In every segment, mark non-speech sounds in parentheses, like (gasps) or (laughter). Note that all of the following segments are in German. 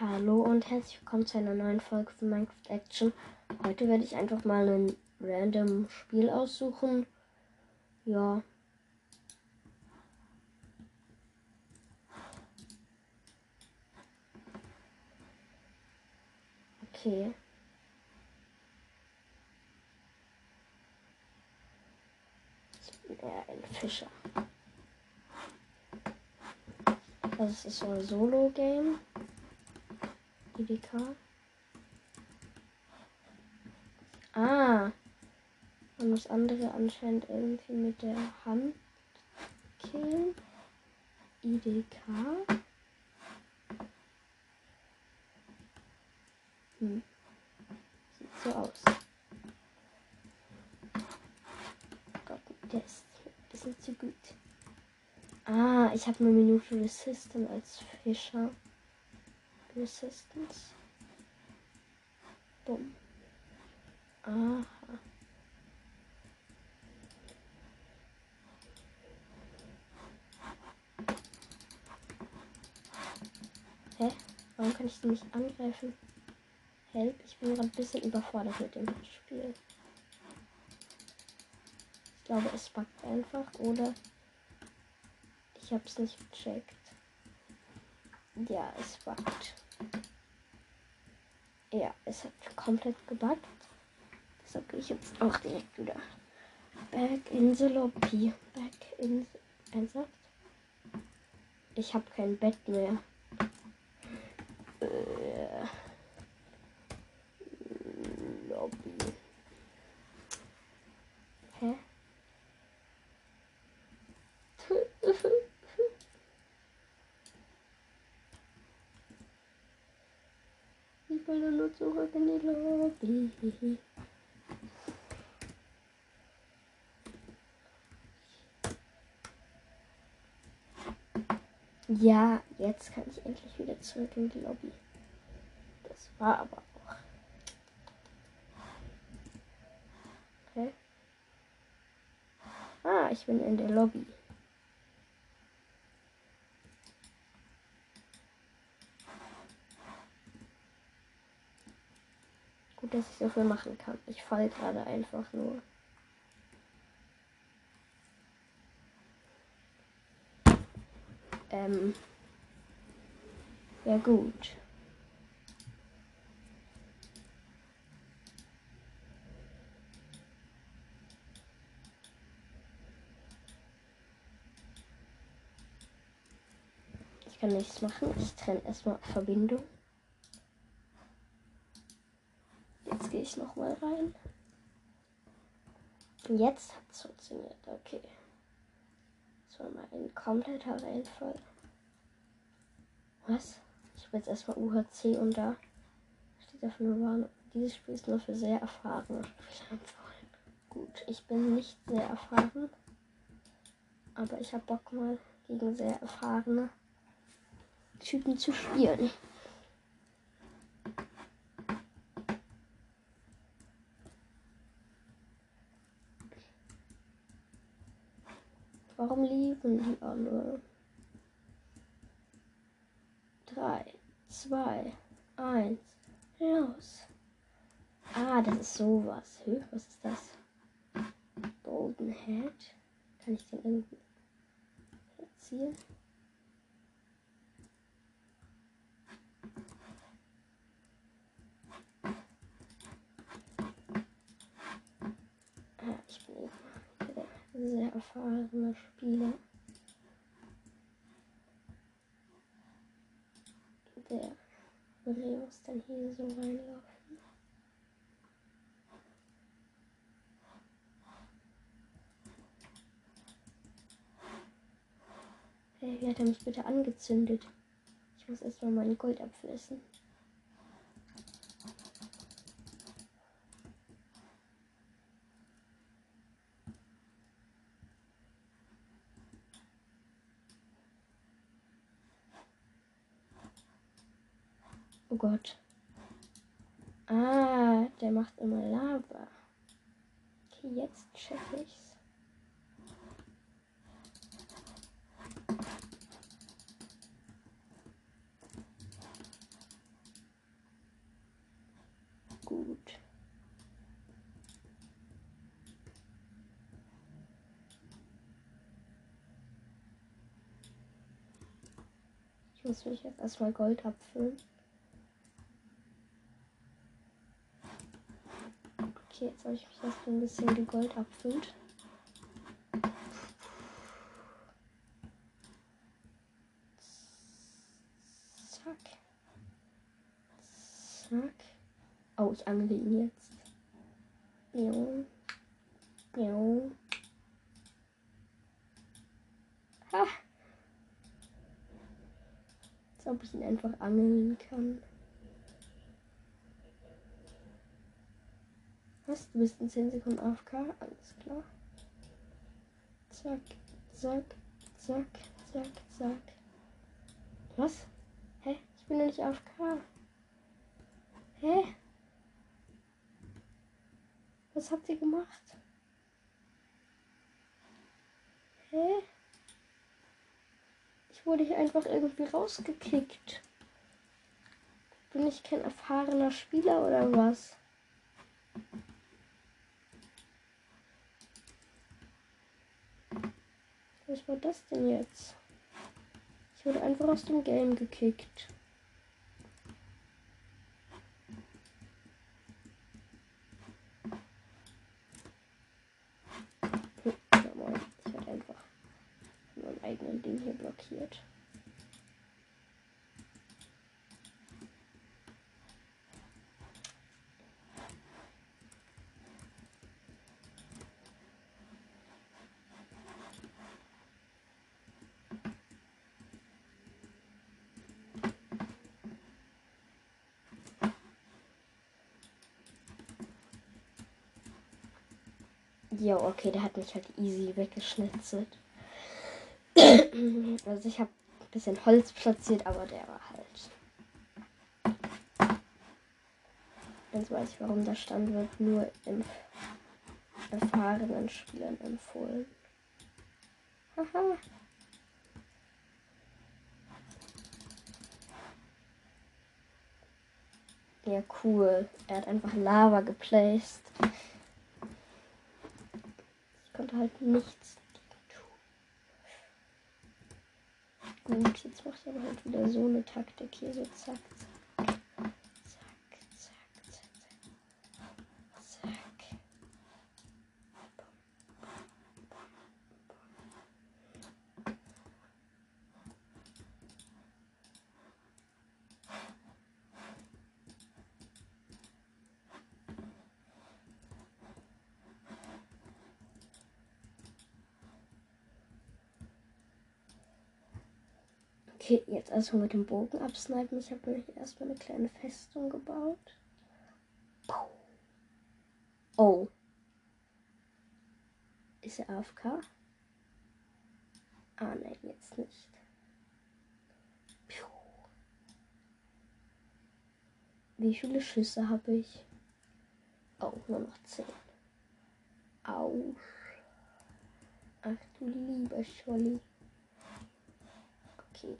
Hallo und herzlich willkommen zu einer neuen Folge von Minecraft Action. Heute werde ich einfach mal ein random Spiel aussuchen. Ja. Okay. Ich bin eher ein Fischer. Das ist so ein Solo-Game. IDK. Ah. Man muss andere anscheinend irgendwie mit der Hand killen. IDK. Hm. Sieht so aus. Gott, der ist ein bisschen zu gut. Ah, ich habe eine Minute Resistance als Fischer. Resistance. Bumm. Aha. Hä? Warum kann ich die nicht angreifen? Help, ich bin gerade ein bisschen überfordert mit dem Spiel. Ich glaube, es backt einfach oder ich habe es nicht gecheckt. Ja, es backt. Ja, es hat komplett gebackt. Deshalb gehe ich jetzt auch direkt wieder back in the lobby. Back in the... Ernsthaft? Ich habe kein Bett mehr. Äh, Lobby. Hä? Ich will nur zurück in die Lobby. Ja, jetzt kann ich endlich wieder zurück in die Lobby. Das war aber auch. Okay. Ah, ich bin in der Lobby. Gut, dass ich so viel machen kann. Ich falle gerade einfach nur. Ähm. Ja gut. Ich kann nichts machen. Ich trenne erstmal Verbindung. Jetzt gehe ich noch mal rein. Jetzt hat es funktioniert. Okay. Das war mal ein kompletter Reinfall. Was? Ich habe jetzt erstmal UHC und da steht auf nur Warnung. Dieses Spiel ist nur für sehr erfahrene Spieler Gut, ich bin nicht sehr erfahren. Aber ich habe Bock mal gegen sehr erfahrene Typen zu spielen. Warum lieben die alle? Drei, zwei, eins, los. Ah, das ist sowas. Hö, was ist das? Golden Head. Kann ich den irgendwie platzieren? Ah, ich bin sehr erfahrener Spieler. Der muss dann hier so reinlaufen. Hey, wie hat er mich bitte angezündet? Ich muss erstmal mein Gold abfressen. Oh Gott. Ah, der macht immer Lava. Okay, jetzt check ich's. gut. Ich muss mich jetzt erstmal Gold abfüllen. Jetzt habe ich mich erst ein bisschen die Gold abfüllt. Zack. Zack. Oh, ich angle ihn jetzt. Miau. Miau. Ha. Als ob ich ihn einfach angeln kann. Was? Du bist in 10 Sekunden AFK? Alles klar. Zack, zack, zack, zack, zack. Was? Hä? Ich bin noch nicht AFK. Hä? Was habt ihr gemacht? Hä? Ich wurde hier einfach irgendwie rausgekickt. Bin ich kein erfahrener Spieler oder was? Was war das denn jetzt? Ich wurde einfach aus dem Game gekickt. Ich werde einfach meinem eigenen Ding hier blockiert. Ja, okay, der hat mich halt easy weggeschnitzelt. (clears throat) also ich habe ein bisschen Holz platziert, aber der war halt. Jetzt weiß ich, warum der Stand wird nur im erfahrenen Spielern empfohlen. Haha. Ja, cool. Er hat einfach Lava geplaced halt nichts tun. Gut, jetzt macht er aber halt wieder so eine Taktik hier, so zack, zack. Okay, jetzt erstmal mit dem Bogen absnipen. Ich habe hier erstmal eine kleine Festung gebaut. Oh. Ist er AFK? Ah, nein, jetzt nicht. Wie viele Schüsse habe ich? Oh, nur noch zehn. Au. Ach du lieber Scholli. Okay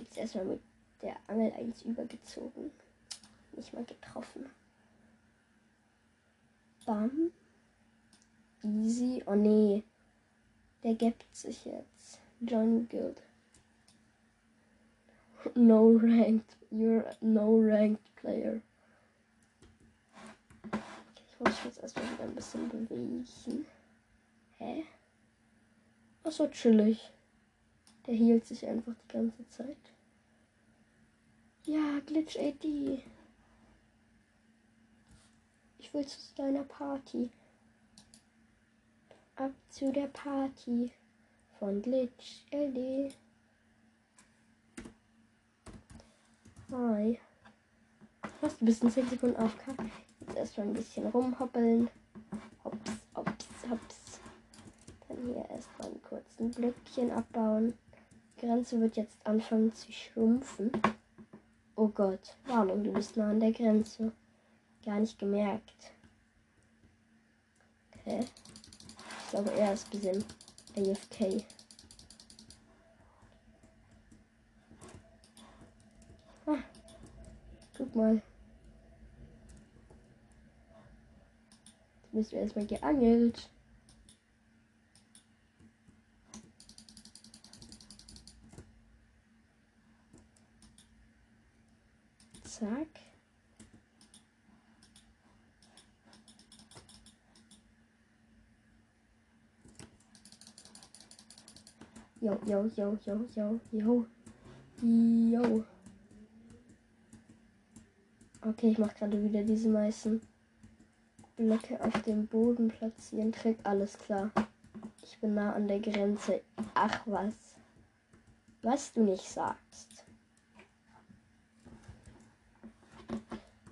jetzt erstmal mit der Angel eins übergezogen. Nicht mal getroffen. Bam. Easy. Oh nee. Der gibt sich jetzt. John Guild. (laughs) No ranked. You're no ranked player. Ich muss mich jetzt erstmal wieder ein bisschen bewegen. Hä? Ach so, chillig. Der hielt sich einfach die ganze Zeit. Ja, Glitch AD. Ich will zu deiner Party. Ab zu der Party von Glitch AD. Hi. Was, du bist in 10 Sekunden AFK. Jetzt erstmal ein bisschen rumhoppeln. Hops, hops, hops. Dann hier erstmal einen kurzen Blöckchen abbauen. Die Grenze wird jetzt anfangen zu schrumpfen. Oh Gott, Warnung, du bist nah an der Grenze. Gar nicht gemerkt. Okay. Ich glaube, er ist ein bisschen AFK. Ah, guck mal. Jetzt müssen wir erstmal geangelt. Yo, yo, yo, yo, yo, yo. Yo. Okay, ich mache gerade wieder diese meisten Blöcke auf dem Boden platzieren. Trick, alles klar. Ich bin nah an der Grenze. Ach was. Was du nicht sagst.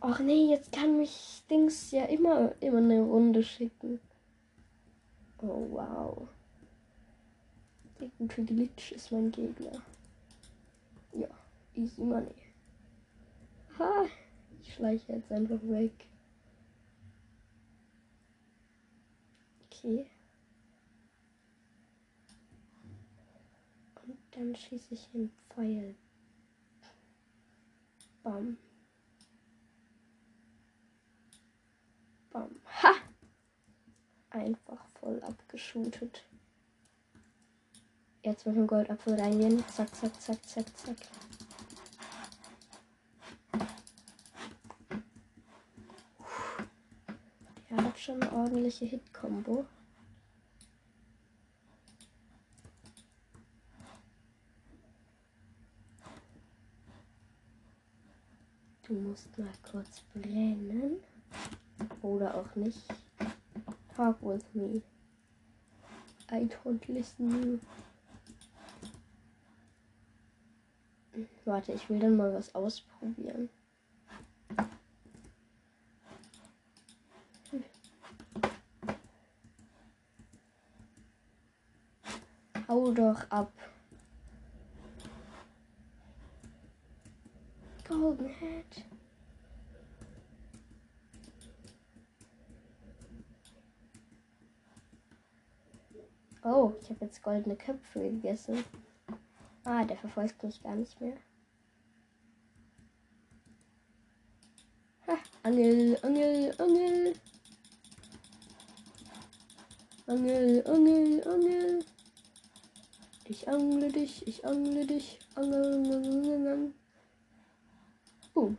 Ach nee, jetzt kann mich Dings ja immer, immer eine Runde schicken. Oh wow. Gute Glitch ist mein Gegner. Ja, easy money. Ha, ich schleiche jetzt einfach weg. Okay. Und dann schieße ich den Pfeil. Bam. Bam. Ha! Einfach voll abgeschootet. Jetzt mit dem Goldapfel reingehen. Zack, zack, zack, zack, zack. Er hat schon eine ordentliche Hit-Kombo. Du musst mal kurz brennen. Oder auch nicht. Talk with me. I don't listen you. Warte, ich will dann mal was ausprobieren. Hau doch ab. Golden Head. Oh, ich habe jetzt goldene Köpfe gegessen. Ah, der verfolgt mich gar nicht mehr. Ha, Angel, Angel, Angel. Angel, Angel, Angel. Ich angle dich, ich angle dich. Angel, angel, angel. Uh.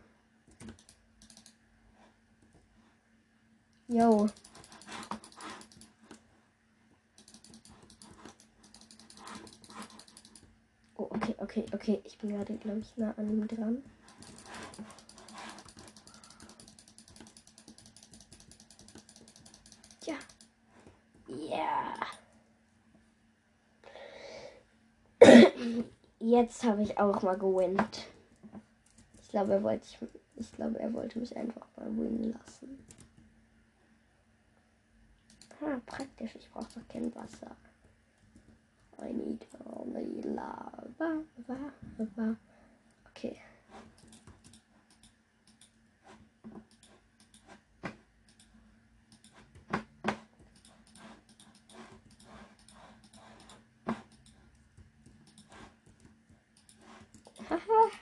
Yo. Oh, okay, okay. Ich bin gerade, glaube ich, nah an ihm dran. Ja. Ja. Jetzt habe ich auch mal gewinnt. Ich glaube, er wollte ich, ich glaube, er wollte mich einfach mal winnen lassen. Ah, praktisch. Ich brauche doch kein Wasser. I need only lava, lava, lava. Okay. Haha. (laughs)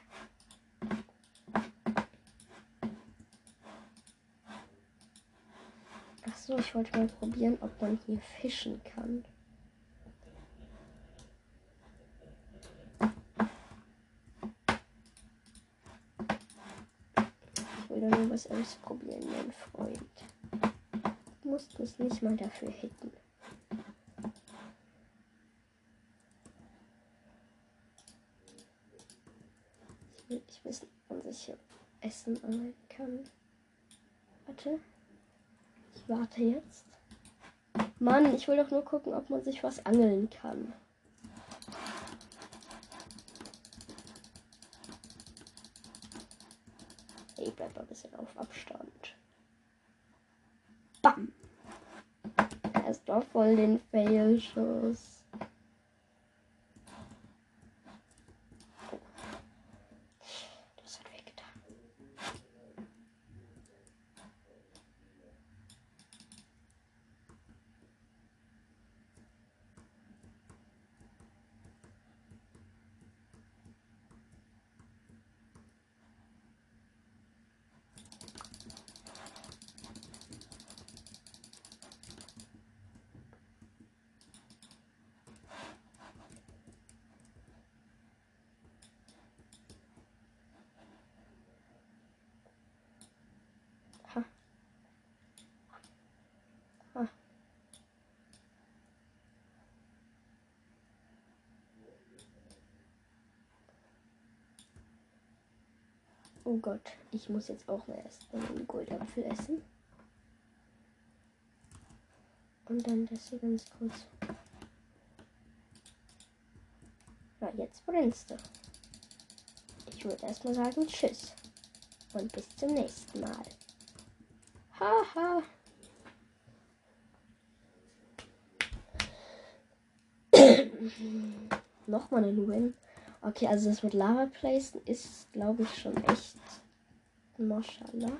Ach so, ich wollte mal probieren, ob man hier fischen kann. Ich was ausprobieren, mein Freund. Du musst mich nicht mal dafür hitten. Ich will nicht wissen, ob sich hier Essen angeln kann. Warte. Ich warte jetzt. Mann, ich will doch nur gucken, ob man sich was angeln kann. Hey, bleib mal ein bisschen auf Abstand. Bam. Er ist doch voll den Fail-Schuss. Oh Gott, ich muss jetzt auch mal erst einen Goldapfel essen. Und dann das hier ganz kurz. Na, jetzt brennst du. Ich würde erstmal sagen Tschüss. Und bis zum nächsten Mal. Haha. (coughs) Nochmal eine Win. Okay, also das mit Lava Placen ist, glaube ich, schon echt. Maschallah.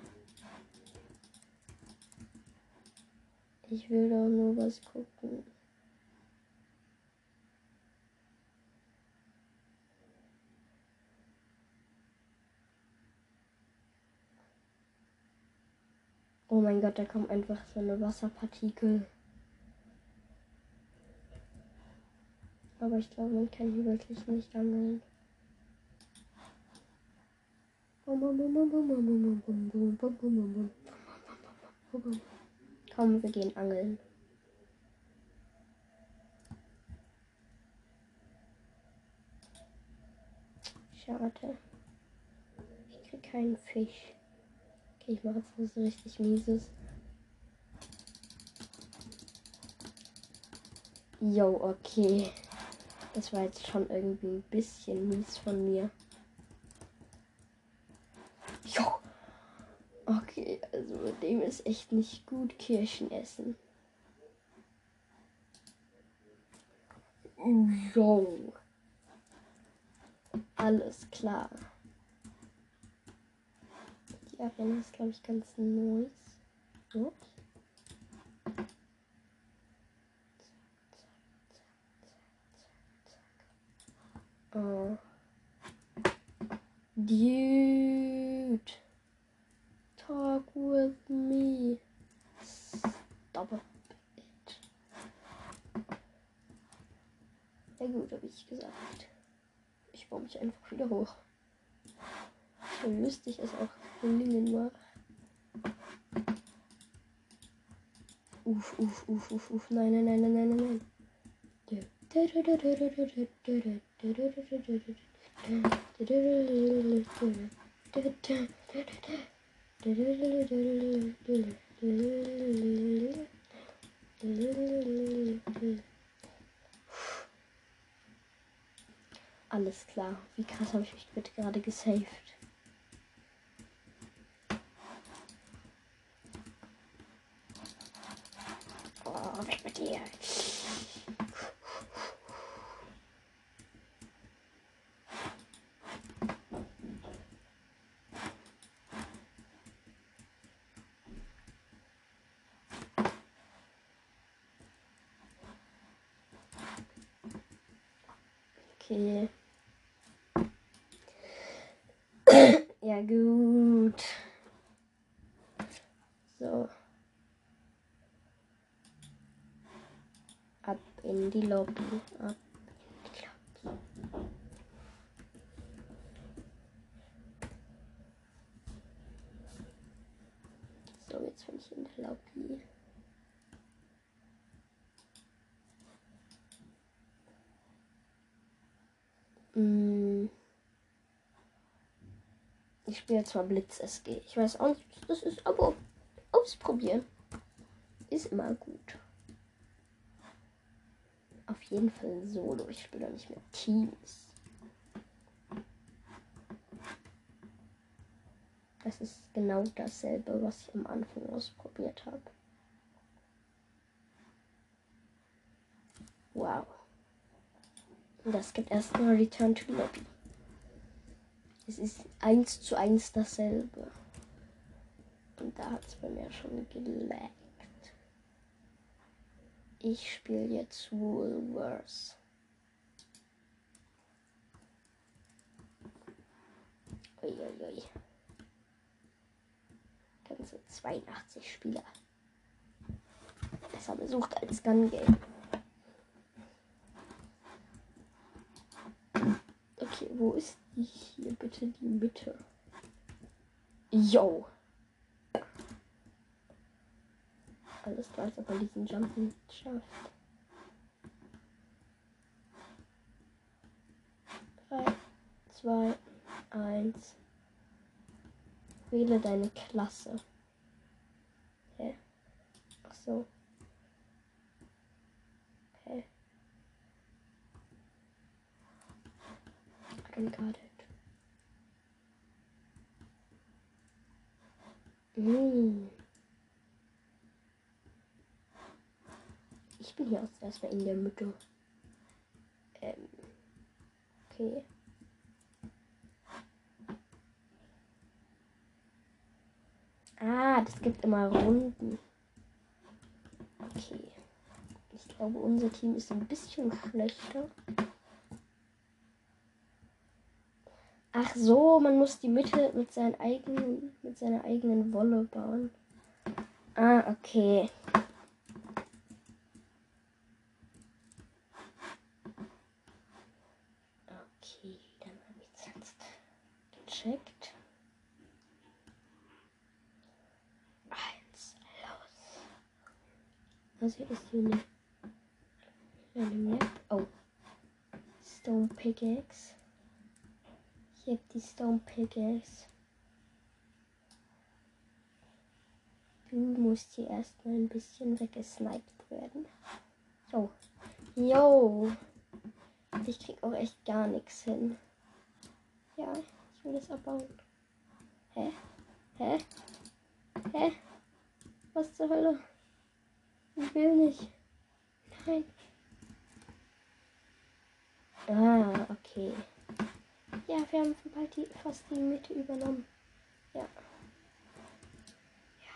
Ich will doch nur was gucken. Oh mein Gott, da kommt einfach so eine Wasserpartikel. Aber ich glaube, man kann hier wirklich nicht angeln. Komm, wir gehen angeln. Schade. Ich krieg keinen Fisch. Okay, ich mache jetzt was richtig Mieses. Jo, okay. Das war jetzt schon irgendwie ein bisschen mies von mir. Jo. Okay, also dem ist echt nicht gut Kirschen essen. Jo. Alles klar. Die Arena ist, glaube ich, ganz neu. So. Oh. Dude. Talk with me. Stop it. Ja gut, habe ich gesagt. Ich baue mich einfach wieder hoch. So lustig es auch gelingen mag. Uff, uff, uff, uff, uff. Nein, nein, nein, nein, nein, nein. Alles klar. Wie krass habe ich mich bitte gerade gesaved. Oh, weg mit dir. Okay. ja, gut. So. Ab in die Lobby. Ab in die Lobby. So, jetzt bin ich in der Lobby. Mm. Spiele zwar Blitz SG. Ich weiß auch nicht, was das ist, aber ausprobieren ist immer gut. Auf jeden Fall solo. Ich spiele nicht mit Teams. Das ist genau dasselbe, was ich am Anfang ausprobiert habe. Wow. Und das gibt erstmal Return to Lobby. Es ist eins zu eins dasselbe. Und da hat es bei mir schon gelaggt. Ich spiele jetzt Woolworths. Uiuiui. Ganze 82 Spieler. Besser besucht als Gun Game. Okay, wo ist die hier bitte die Mitte? Yo. Alles klar, als ob man diesen Jump nicht schafft. Drei, zwei, eins. Wähle deine Klasse. Hä? Ach so. Hä? Got it. Hm. Ich bin hier erstmal in der Mitte. Ähm. Okay. Ah, das gibt immer Runden. Okay. Ich glaube, unser Team ist ein bisschen schlechter. Ach so, man muss die Mitte mit, seinen eigenen, mit seiner eigenen Wolle bauen. Ah, okay. Okay, dann habe ich es jetzt gecheckt. Eins, los. Also hier ist hier eine, eine Map. Oh. Stone Pickaxe. Habe die Stone Pickaxe. Du musst hier erstmal ein bisschen weggesniped werden. So. Yo. Ich krieg auch echt gar nichts hin. Ja, ich will das abbauen. Hä? Hä? Hä? Was zur Hölle? Ich will nicht. Nein. Ah, okay. Ja, wir haben bald die, fast die Mitte übernommen. Ja. Ja.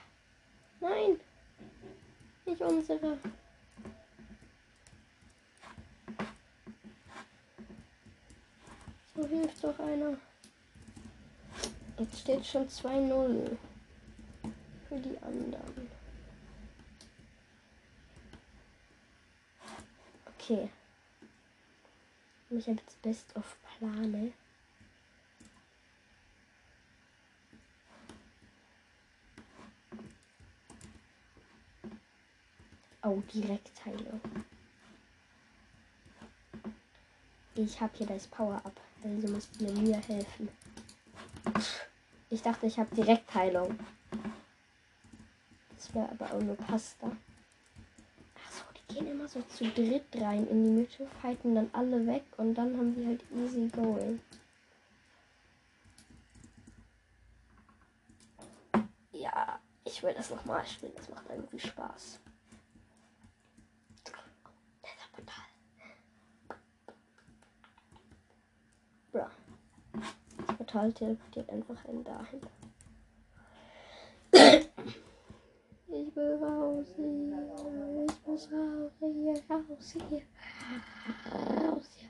Nein! Nicht unsere. So hilft doch einer. Jetzt steht schon 2-0 für die anderen. Okay. Ich habe jetzt Best of Plane. Oh, Direktheilung. Ich habe hier das Power-Up, also musst ihr mir helfen. Ich dachte, ich habe Direktheilung. Das wäre aber auch nur Pasta. Achso, die gehen immer so zu dritt rein in die Mitte, fighten dann alle weg und dann haben wir halt easy going. Ja, ich will das nochmal spielen, das macht irgendwie Spaß. Portal teleportiert einfach einen dahin. Ich will raus hier. Ich muss raus hier. Raus hier. Raus hier.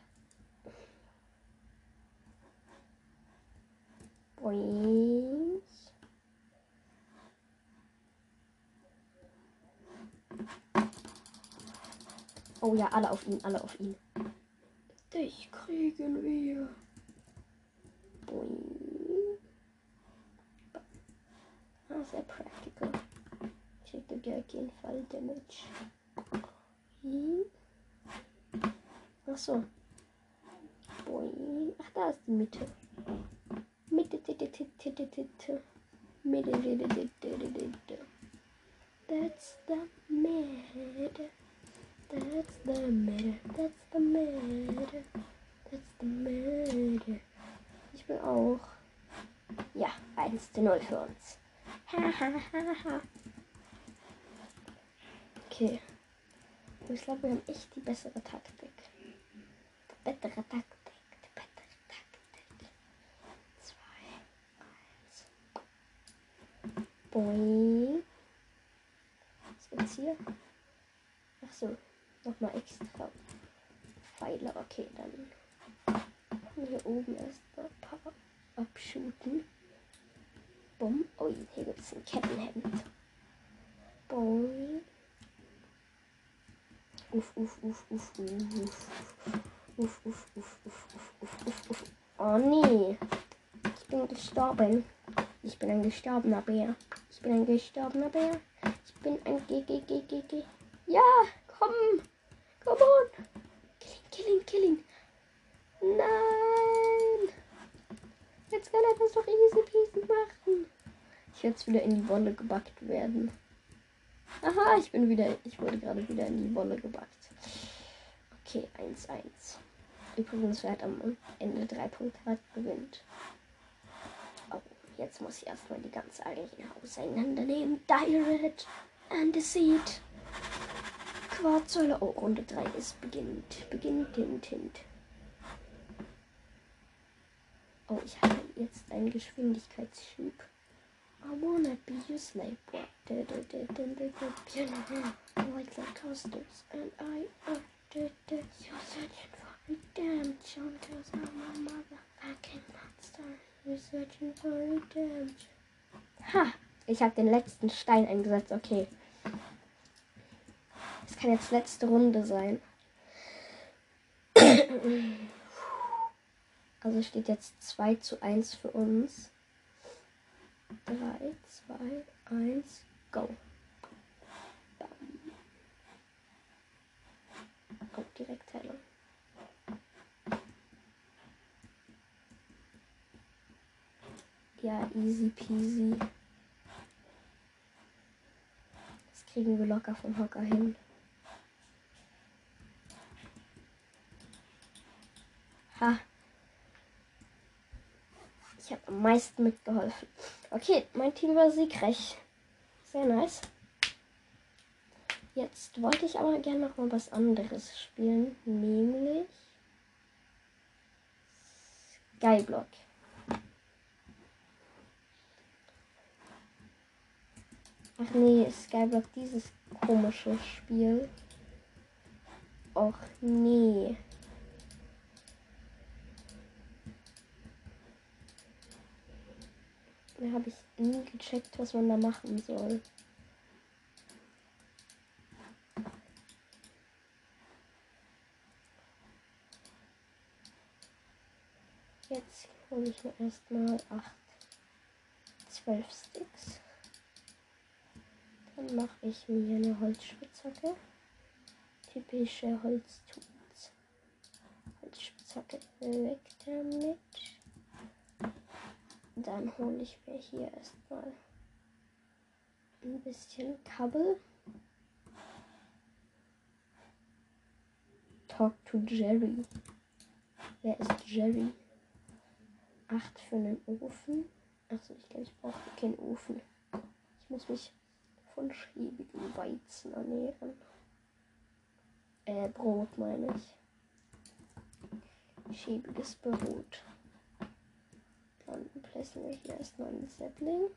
Boings. Oh ja, alle auf ihn, alle auf ihn. Dich kriegen wir. Boing. Ah, sehr practical. Ich hätte dir auf jeden Fall Damage. Hm. Ach so. Boing. Ach, da ist die Mitte. Mitte, Mitte, Mitte, Mitte. Mitte, Mitte, Mitte, Mitte. That's the matter. That's the matter. That's the matter. That's the matter. Ich will auch. Ja, 1 zu 0 für uns. (laughs) okay. Ich glaube, wir haben echt die bessere Taktik. Die bessere Taktik. Die bessere Taktik. 2, 1. Boing. Was gibt's hier? Ach so. Nochmal extra Pfeile. Okay, dann hier oben paar abschuten. Bumm. Oh, hier gibt es ein Kettenhemd. Boing. Uff, uff, uff, uff, uff. Uff, uff, uff, uff, uff, uff, uff, uff. Oh nee. Ich bin gestorben. Ich bin ein gestorbener Bär. Ich bin ein gestorbener Bär. Ich bin ein G. Ja, komm. Come on. Kill ihn, kill ihn, kill ihn. Nein. Jetzt kann er das doch easy peasy machen. Ich werde jetzt wieder in die Wolle gebackt werden. Aha, ich bin wieder, ich wurde gerade wieder in die Wolle gebackt. Okay, 1-1. Übrigens, wer hat am Ende drei Punkte hat, gewinnt. Oh, jetzt muss ich erstmal die ganze Arena auseinandernehmen. Direct and the Seed. Quarzsäule. Oh, Runde 3 ist beginnt. Beginnt, hint, hint. Oh, ich habe jetzt einen Geschwindigkeitsschub. I wanna be your slave boy. Like the coasters. And I ordered this. You're searching for redemption. Cause I'm a motherfucking monster. You're searching for redemption. Ha! Ich habe den letzten Stein eingesetzt. Okay. Es kann jetzt letzte Runde sein. (clears throat) (clears throat) Also steht jetzt 2 zu 1 für uns. 3, 2, 1, go. Oh, Direktteilung. Ja, easy peasy. Das kriegen wir locker vom Hocker hin. Ha. Habe am meisten mitgeholfen. Okay, mein Team war siegreich. Sehr nice. Jetzt wollte ich aber gerne noch mal was anderes spielen, nämlich Skyblock. Ach nee, Skyblock, dieses komische Spiel. Och nee. Da habe ich nie gecheckt, was man da machen soll. Jetzt hole ich mir erstmal 8, 12 Sticks. Dann mache ich mir eine Holzspitzhacke. Typische Holztools. Holzspitzhacke weg damit. Dann hole ich mir hier erstmal ein bisschen Kabel. Talk to Jerry. Wer ist Jerry? Acht für einen Ofen. Achso, ich glaube, ich brauche keinen Ofen. Ich muss mich von schäbigem Weizen ernähren. Äh, Brot meine ich. Schäbiges Brot. Placen wir hier erstmal einen Sapling.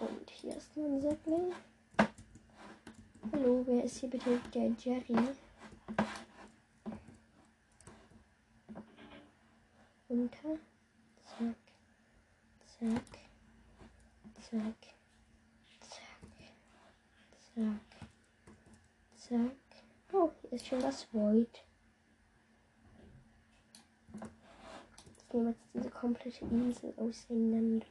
Und hier ist noch ein Sapling. Hallo, wer ist hier bitte der Jerry? Runter. Zack. Zack. Zack. Zack. Zack. Zack. Oh, hier ist schon das Void. Ich nehme jetzt diese komplette Insel auseinander.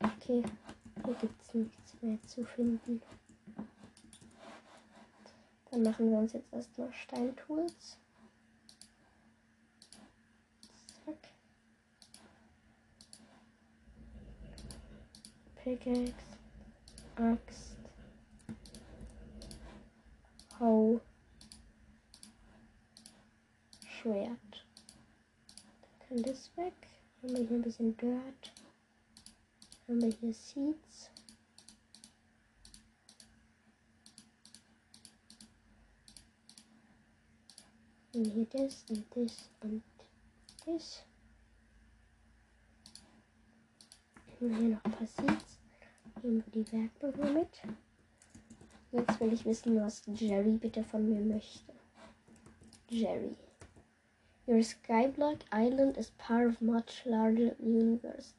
Okay, hier gibt es nichts mehr zu finden. Dann machen wir uns jetzt erstmal Steintools. Zack. Pickaxe. Axt. Hau. Schwert. Dann kann das weg. Haben wir hier ein bisschen Dirt. Haben wir hier Seeds. Und hier das und das und das. Und hier noch ein paar Seeds. Nehmen wir die Werkbücher mit. Jetzt will ich wissen, was Jerry bitte von mir möchte. Jerry. Your skyblock island is part of much larger universe.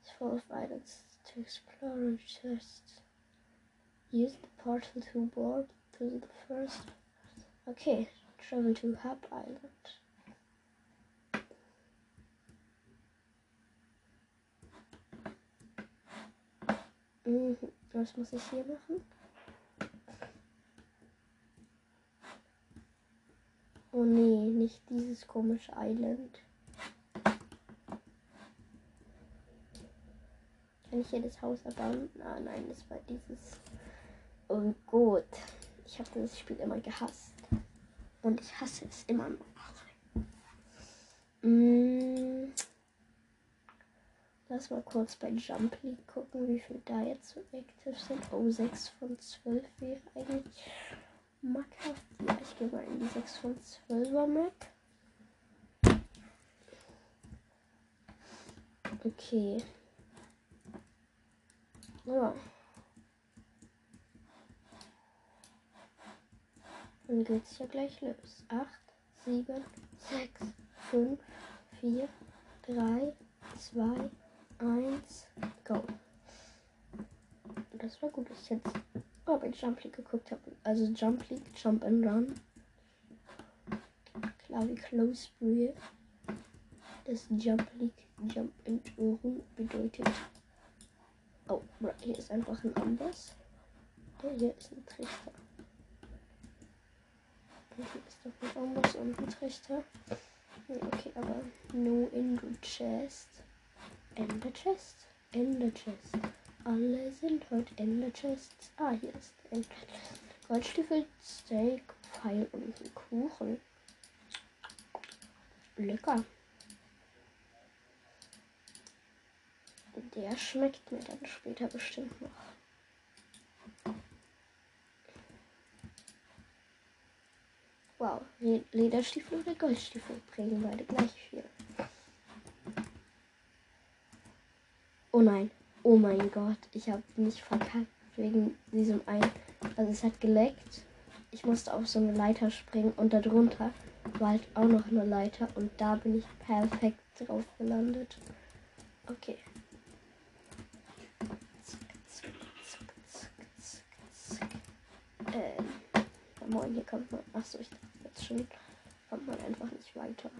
It's full of islands to explore and test. Use the portal to board to the first. Okay, travel to Hub Island. Mhm. Was muss ich hier machen? Oh nee, nicht dieses komische Island. Kann ich hier das Haus erbauen? Ah nein, das war dieses. Oh gut. Ich habe dieses Spiel immer gehasst. Und ich hasse es immer noch. Mm. Lass mal kurz bei Jump League gucken, wie viel da jetzt so aktiv sind. Oh, 6 von 12 wäre eigentlich mackhaft. Ja, ich gehe mal in die 6 von 12er Map. Okay. Ja. Dann geht's ja gleich los. 8, 7, 6, 5, 4, 3, 2, 1, go. Das war gut, ich jetzt oh, bei Jump League geguckt habe. Also Jump League, Jump and Run. Klar wie Close Breer. Das Jump League, Jump and Run bedeutet. Oh, hier ist einfach ein Amboss. Der hier ist ein Trichter. Und hier ist doch ein Amboss und ein Trichter. Okay, aber no in the chest. In the chest. In the chest. Alle sind heute in the chest. Ah, hier ist ein Goldstiefel, Steak, Pfeil und ein Kuchen. Lecker. Der schmeckt mir dann später bestimmt noch. Wow, Lederstiefel oder Goldstiefel bringen beide gleich viel. Oh nein, oh mein Gott, ich habe mich verkackt wegen diesem einen. Also es hat geleckt. Ich musste auf so eine Leiter springen und darunter war halt auch noch eine Leiter und da bin ich perfekt drauf gelandet. Okay. Ähm, moin, hier kommt man. Achso, ich dachte jetzt schon, kommt man einfach nicht weiter.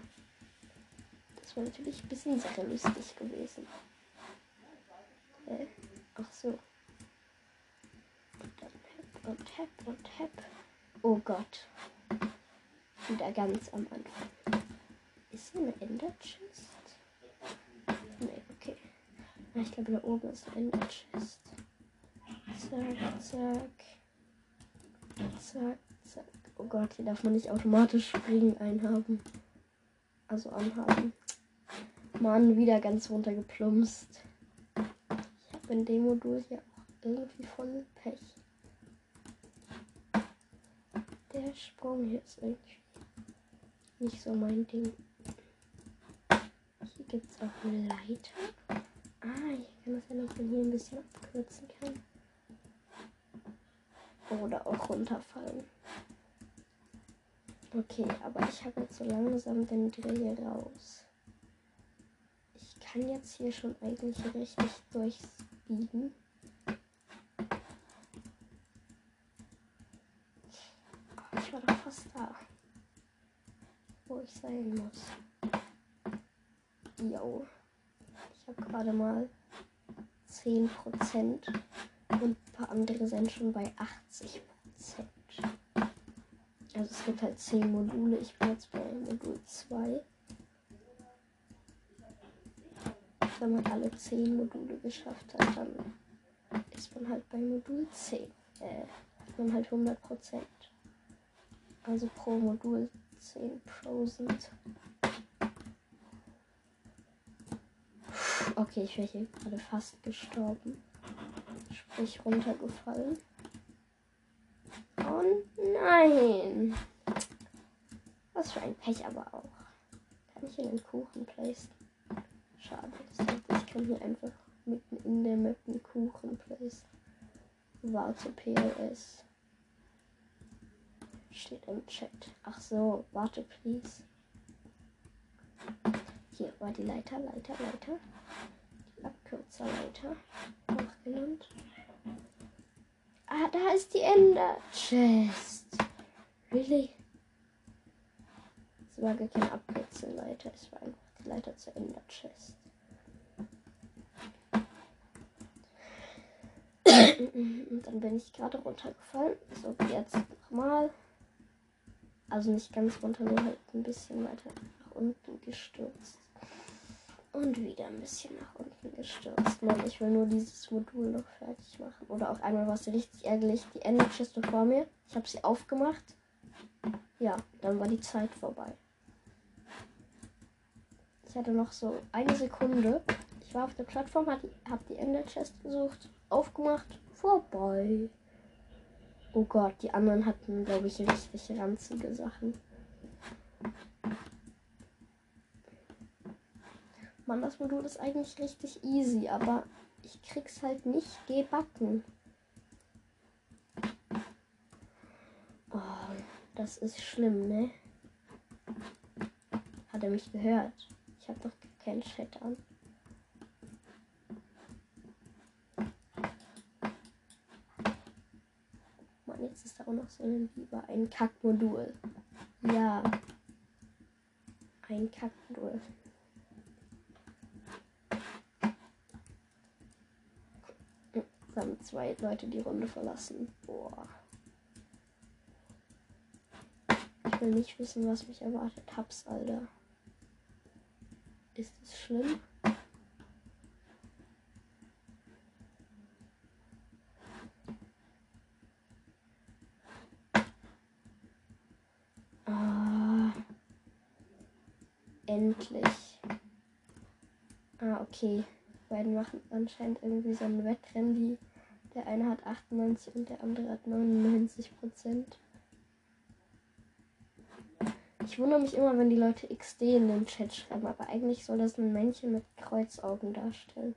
Das wäre natürlich ein bisschen sehr lustig gewesen. Äh, ach so. Und dann Hep und Hep und Hep. Oh Gott. Wieder ganz am Anfang. Ist hier eine Ender Chest? Nee, okay. Ich glaube, da oben ist eine Ender Chest. Zack, zack. Zack, zack. Oh Gott, hier darf man nicht automatisch Springen einhaben. Also anhaben. Mann, wieder ganz runtergeplumpst. Habe in dem Modul hier auch irgendwie voll Pech. Der Sprung hier ist irgendwie nicht so mein Ding. Hier gibt es auch eine Leiter. Ah, ich kann das ja noch von hier ein bisschen abkürzen kann. Oder auch runterfallen. Okay, aber ich habe jetzt so langsam den Dreh raus. Ich kann jetzt hier schon eigentlich richtig durchspeeden. Ich war doch fast da. Wo ich sein muss. Yo. Ich habe gerade mal 10% und ein paar andere sind schon bei 80% Also es gibt halt 10 Module. Ich bin jetzt bei Modul 2. Wenn man alle 10 Module geschafft hat, dann ist man halt bei Modul 10. Äh, hat man halt 100 Also pro Modul 10 Prozent. Okay, ich wäre hier gerade fast gestorben ich runtergefallen. Oh nein. Was für ein Pech aber auch. Kann ich hier einen Kuchen placen? Schade. Ich kann hier einfach mitten in der Map einen Kuchen placen. Warte PLS. Steht im Chat. Ach so, warte please. Hier war die Leiter, Leiter, Leiter. Die Abkürzerleiter. Auch genannt. Ah, da ist die Ender Chest. Really? Es war gar keine Abkürzeleiter, es war einfach Leiter zur Ender Chest. Und dann bin ich gerade runtergefallen. So, jetzt nochmal. Also nicht ganz runter, nur halt ein bisschen weiter nach unten gestürzt. Und wieder ein bisschen nach unten gestürzt. Mann, ich will nur dieses Modul noch fertig machen. Oder auch einmal was richtig ärgerlich. Die Enderkiste vor mir. Ich habe sie aufgemacht. Ja, dann war die Zeit vorbei. Ich hatte noch so eine Sekunde. Ich war auf der Plattform, habe die Enderchest gesucht, aufgemacht, vorbei. Oh Gott, die anderen hatten, glaube ich, richtig ranzige Sachen. Mann, das Modul ist eigentlich richtig easy, aber ich krieg's halt nicht gebacken. Oh, das ist schlimm, ne? Hat er mich gehört? Ich habe doch keinen Chat an. Mann, jetzt ist da auch noch so ein Biber. Ein Kackmodul. Ja. Ein Kackmodul. haben zwei Leute die Runde verlassen. Boah. Ich will nicht wissen, was mich erwartet. Hab's, Alter. Ist es schlimm? Ah. Endlich. Ah, okay beiden machen anscheinend irgendwie so ein Wettrennen, die der eine hat 98 und der andere hat 99 Prozent. Ich wundere mich immer, wenn die Leute XD in den Chat schreiben, aber eigentlich soll das ein Männchen mit Kreuzaugen darstellen.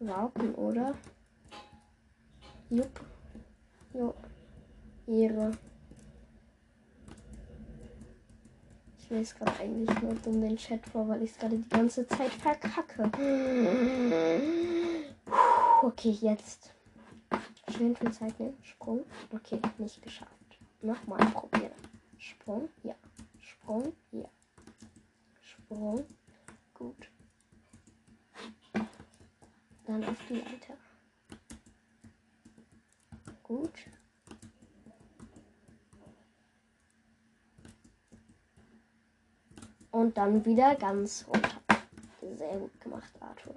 Warten, oder? Jupp. Jo. Ehre. Ich lese gerade eigentlich nur dumm den Chat vor, weil ich es gerade die ganze Zeit verkacke. Okay, jetzt. Schön viel Zeit nehmen. Sprung. Okay, nicht geschafft. Nochmal probieren. Sprung. Ja. Sprung. Ja. Sprung. Gut. Dann auf die Leiter. Gut. Und dann wieder ganz runter. Sehr gut gemacht, Arthur.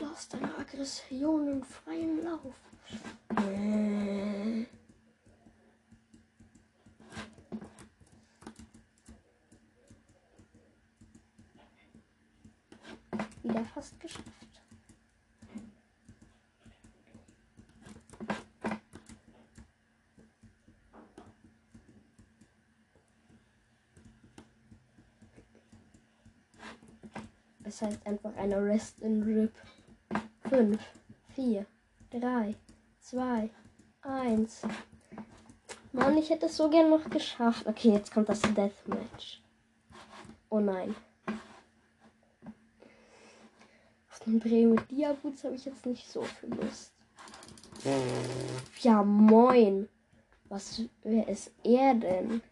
Lass deine Aggression im freien Lauf. Äh. Wieder fast geschafft. Das heißt einfach eine Rest in Rip. 5, 4, 3, 2, 1. Mann, ich hätte es so gern noch geschafft. Okay, jetzt kommt das Deathmatch. Oh nein. Auf den Dreh mit Diaboots habe ich jetzt nicht so viel Lust. Ja, moin. Was, wer ist er denn?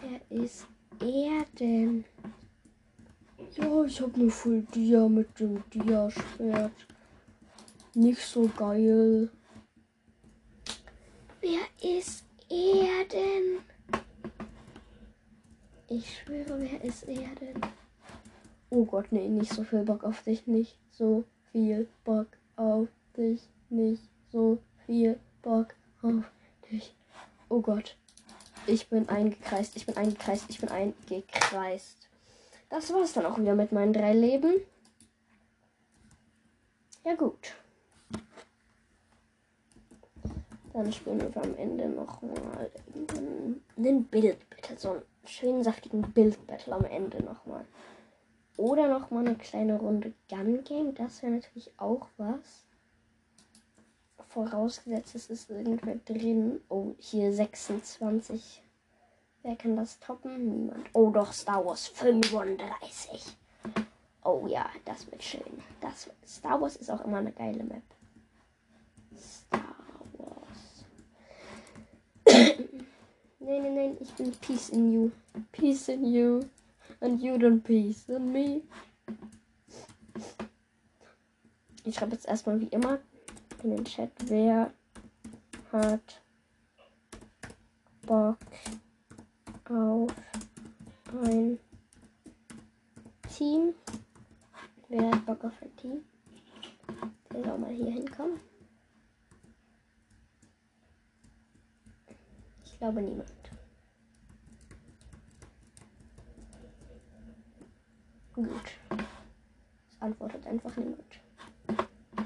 Er ist er denn? Ja, ich habe nur voll Dia mit dem Dia-Schwert. Nicht so geil. Wer ist er denn? Ich schwöre, wer ist er denn? Oh Gott, nee, nicht so viel Bock auf dich. Nicht so viel Bock auf dich. Nicht so viel Bock auf dich. Oh Gott. Ich bin eingekreist, ich bin eingekreist, ich bin eingekreist. Das war's dann auch wieder mit meinen drei Leben. Ja gut. Dann spielen wir am Ende nochmal den Bildbattle. So einen schönen saftigen Bildbattle am Ende nochmal. Oder nochmal eine kleine Runde Gun Game. Das wäre natürlich auch was. Vorausgesetzt, es ist irgendwer drin. Oh, hier 26. Wer kann das toppen? Niemand. Oh, doch, Star Wars 35. Oh ja, das wird schön. Das, Star Wars ist auch immer eine geile Map. Star Wars. nein, nein, nein, ich bin Peace in you. Peace in you. And you don't peace in me. Ich schreibe jetzt erstmal wie immer in den Chat, wer hat Bock auf ein Team. Wer hat Bock auf ein Team? Der soll mal hier hinkommen. Ich glaube niemand. Gut. Es antwortet einfach niemand.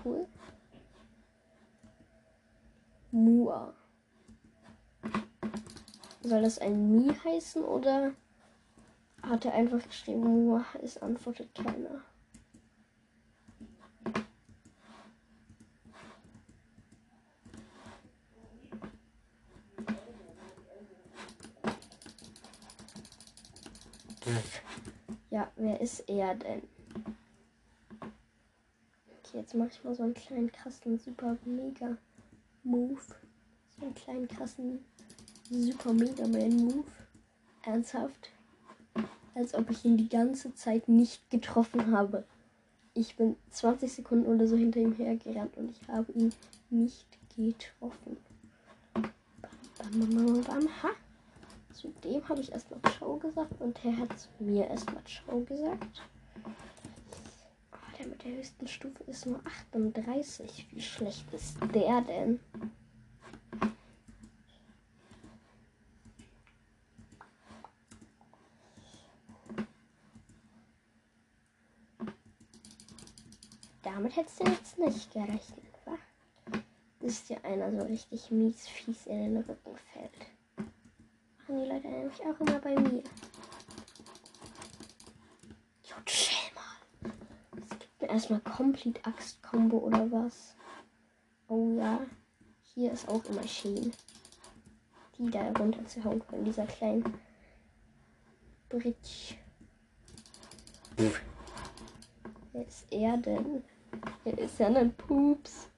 Cool. Mua. Soll das ein Mi heißen oder hat er einfach geschrieben, Mua, es antwortet keiner. Ja, wer ist er denn? Okay, jetzt mache ich mal so einen kleinen krassen Super Mega Move. So einen kleinen krassen Super Mega Man Move. Ernsthaft? Als ob ich ihn die ganze Zeit nicht getroffen habe. Ich bin 20 Sekunden oder so hinter ihm hergerannt und ich habe ihn nicht getroffen. Bam, bam, bam, bam, ha. Zu dem habe ich erstmal Ciao gesagt und er hat zu mir erstmal Ciao gesagt. Oh, der mit der höchsten Stufe ist nur 38. Wie schlecht ist der denn? Damit hättest du jetzt nicht gerechnet, wa? Ist dir einer so richtig mies fies in den Rücken fällt. Machen die Leute nämlich auch immer bei mir. Jo, chill mal. Es gibt mir erstmal Complete Axt Combo oder was. Oh ja. Hier ist auch immer schön. Die da runterzuhauen können, dieser kleinen Bridge. Wer ist er denn? Er ist ja ein Pups.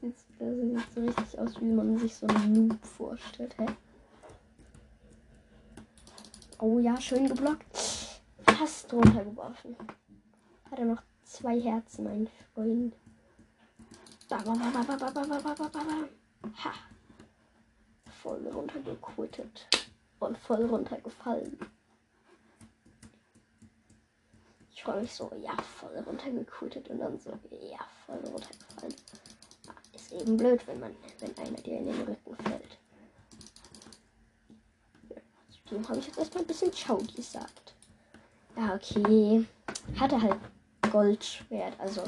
Das sieht so richtig aus, wie man sich so einen Noob vorstellt, hä? Oh ja, schön geblockt. Fast runtergeworfen. Hat er noch zwei Herzen, mein Freund. Ha. Voll runtergequittet. Und voll runtergefallen. Ich freue mich so, ja, voll runtergequittet und dann so, ja, voll runtergefallen. Ist eben blöd, wenn man, wenn einer dir in den Rücken fällt. Dem habe ich jetzt erstmal ein bisschen Ciao gesagt. Ja, okay. Hatte halt Goldschwert, also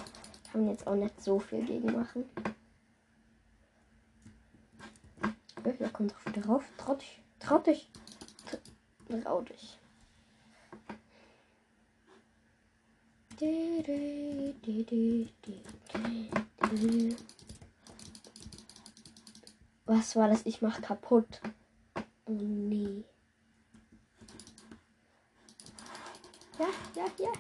kann man jetzt auch nicht so viel gegen machen. Da kommt doch wieder rauf. Trau dich. Trau dich. Trau dich. Was war das? Ich mach kaputt. Oh nee. Ja, ja, ja.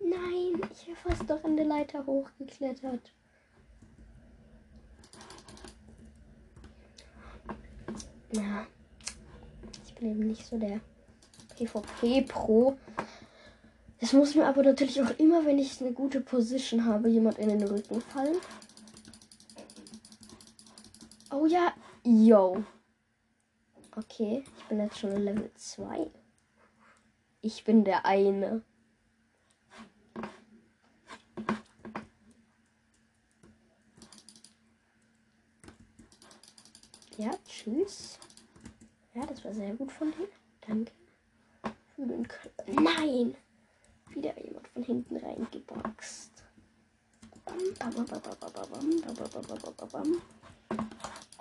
Nein, ich wäre fast doch an der Leiter hochgeklettert. Ja. Ich bin eben nicht so der PvP-Pro. Es muss mir aber natürlich auch immer, wenn ich eine gute Position habe, jemand in den Rücken fallen. Oh ja, yo. Okay, ich bin jetzt schon in Level 2. Ich bin der eine. Ja, tschüss. Ja, das war sehr gut von dir. Danke. Nein! Wieder jemand von hinten reingeboxt.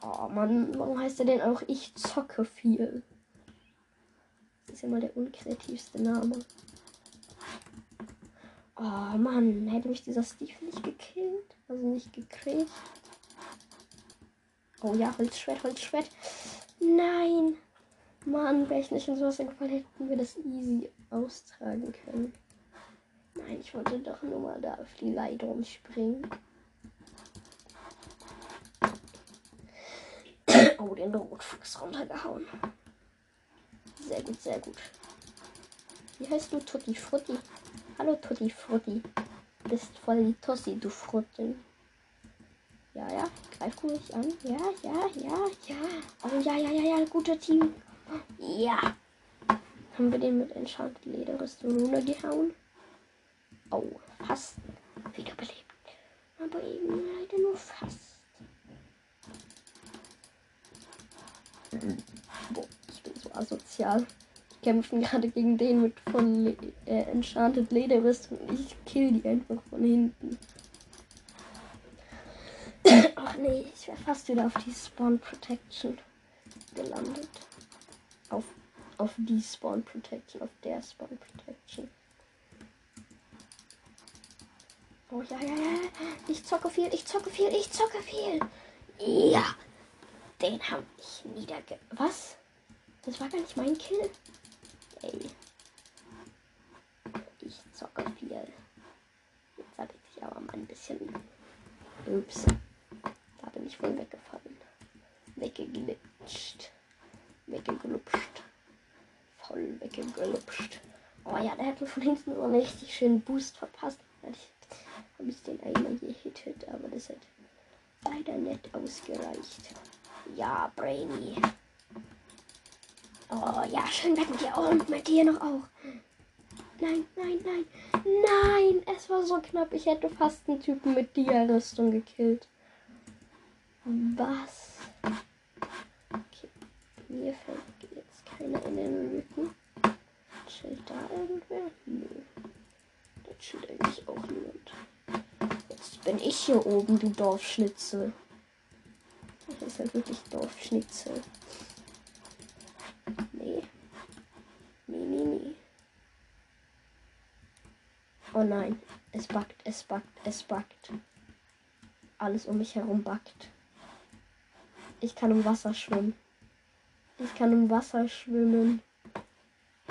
Oh Mann, warum heißt er denn auch ich zocke viel? Ist mal der unkreativste Name. Oh Mann, hätte mich dieser Steve nicht gekillt. Also nicht gekriegt. Oh ja, Holzschwert, Holzschwert. Nein! Mann, wäre ich nicht ins Wasser gefallen, hätten wir das easy austragen können. Nein, ich wollte doch nur mal da auf die Leitung springen. Oh, den Rotfuchs runtergehauen. Sehr gut, sehr gut. Wie heißt du, Tutti Frutti? Hallo, Tutti Frutti. Bist voll die Tossi, du Frutti. Ja, ja, greif ruhig an. Ja, ja, ja, ja. Oh, ja, ja, ja, ja, guter Team. Ja. Haben wir den mit Enchanted Lederrüstung runtergehauen? Oh, fast wiederbelebt. Aber eben leider nur fast. Boah, asozial. Ich kämpfe gerade gegen den mit von Le äh, Enchanted Lederrüstung ich kill die einfach von hinten. Ach nee, ich wäre fast wieder auf die Spawn Protection gelandet. Auf, auf die Spawn Protection, auf der Spawn Protection. Oh ja, ja, ja. Ich zocke viel, ich zocke viel, ich zocke viel. Ja. Den habe ich niederge... Was? Das war gar nicht mein Kill? Ey. Ich zocke viel. Jetzt habe ich aber mal ein bisschen... Ups. Da bin ich wohl weggefallen. Weggeglitscht. Weggeglupscht. Voll weggeglupscht. Oh ja, der hat mir von hinten immer einen richtig schönen Boost verpasst. Ich habe ich den einmal gehittet, aber das hat leider nicht ausgereicht. Ja, Brainy. Oh ja, schön weg mit dir. Oh, und mit dir noch auch. Nein, nein, nein. Nein, es war so knapp. Ich hätte fast einen Typen mit Dia-Rüstung gekillt. Was? Okay, mir fällt jetzt keiner in den Rücken. Chillt da irgendwer? Nö. Da chillt eigentlich auch niemand bin ich hier oben, du Dorfschnitzel. Das ist halt wirklich Dorfschnitzel. Nee. Nee, nee, nee. Oh nein. Es backt, es backt, es backt. Alles um mich herum backt. Ich kann im Wasser schwimmen. Ich kann im Wasser schwimmen.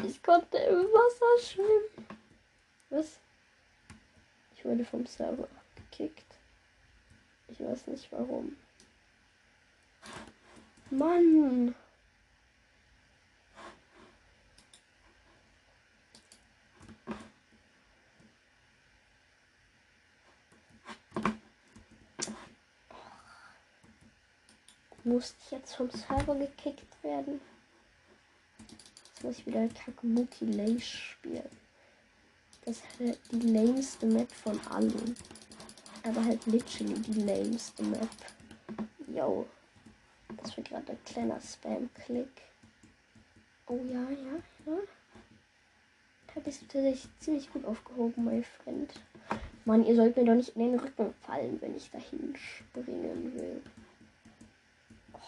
Ich konnte im Wasser schwimmen. Was? Ich wurde vom Server gekickt. Ich weiß nicht warum. Mann! Musste ich jetzt vom Server gekickt werden? Jetzt muss ich wieder Kakubuki Lay spielen. Das ist die lameste Map von allen. Aber halt literally die lameste Map. Yo. Das war gerade ein kleiner Spam-Klick. Oh ja, ja, ja. Da bist du tatsächlich ziemlich gut aufgehoben, mein Freund. Mann, ihr sollt mir doch nicht in den Rücken fallen, wenn ich dahin springen will. Oh.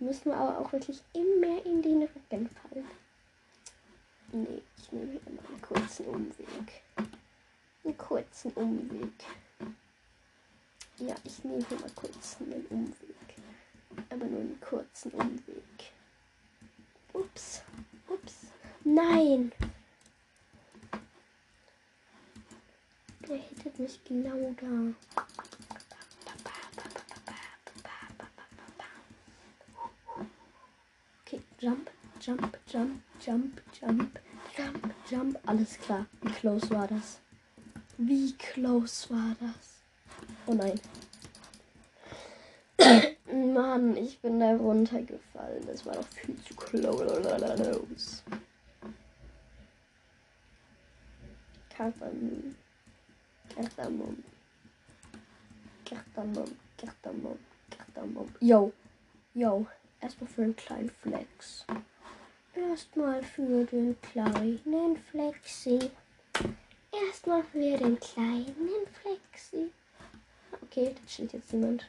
Müssen wir aber auch wirklich immer in den Rücken fallen. Nee, ich nehme hier mal einen kurzen Umweg einen kurzen Umweg. Ja, ich nehme hier mal kurz einen Umweg. Aber nur einen kurzen Umweg. Ups. Ups. Nein! Der hittet mich genau da. Okay, jump, jump, jump, jump, jump, jump, jump. Alles klar. Wie close war das? Wie close war das? Oh nein. (coughs) Mann, ich bin da runtergefallen. Das war doch viel zu close. Kardamom. Kardamom. Kardamom. Kardamom. Kardamom. Yo. Yo. Erstmal für einen kleinen Flex. Erstmal für den kleinen Flexi. Erstmal für den kleinen Flexi. Okay, da steht jetzt jemand.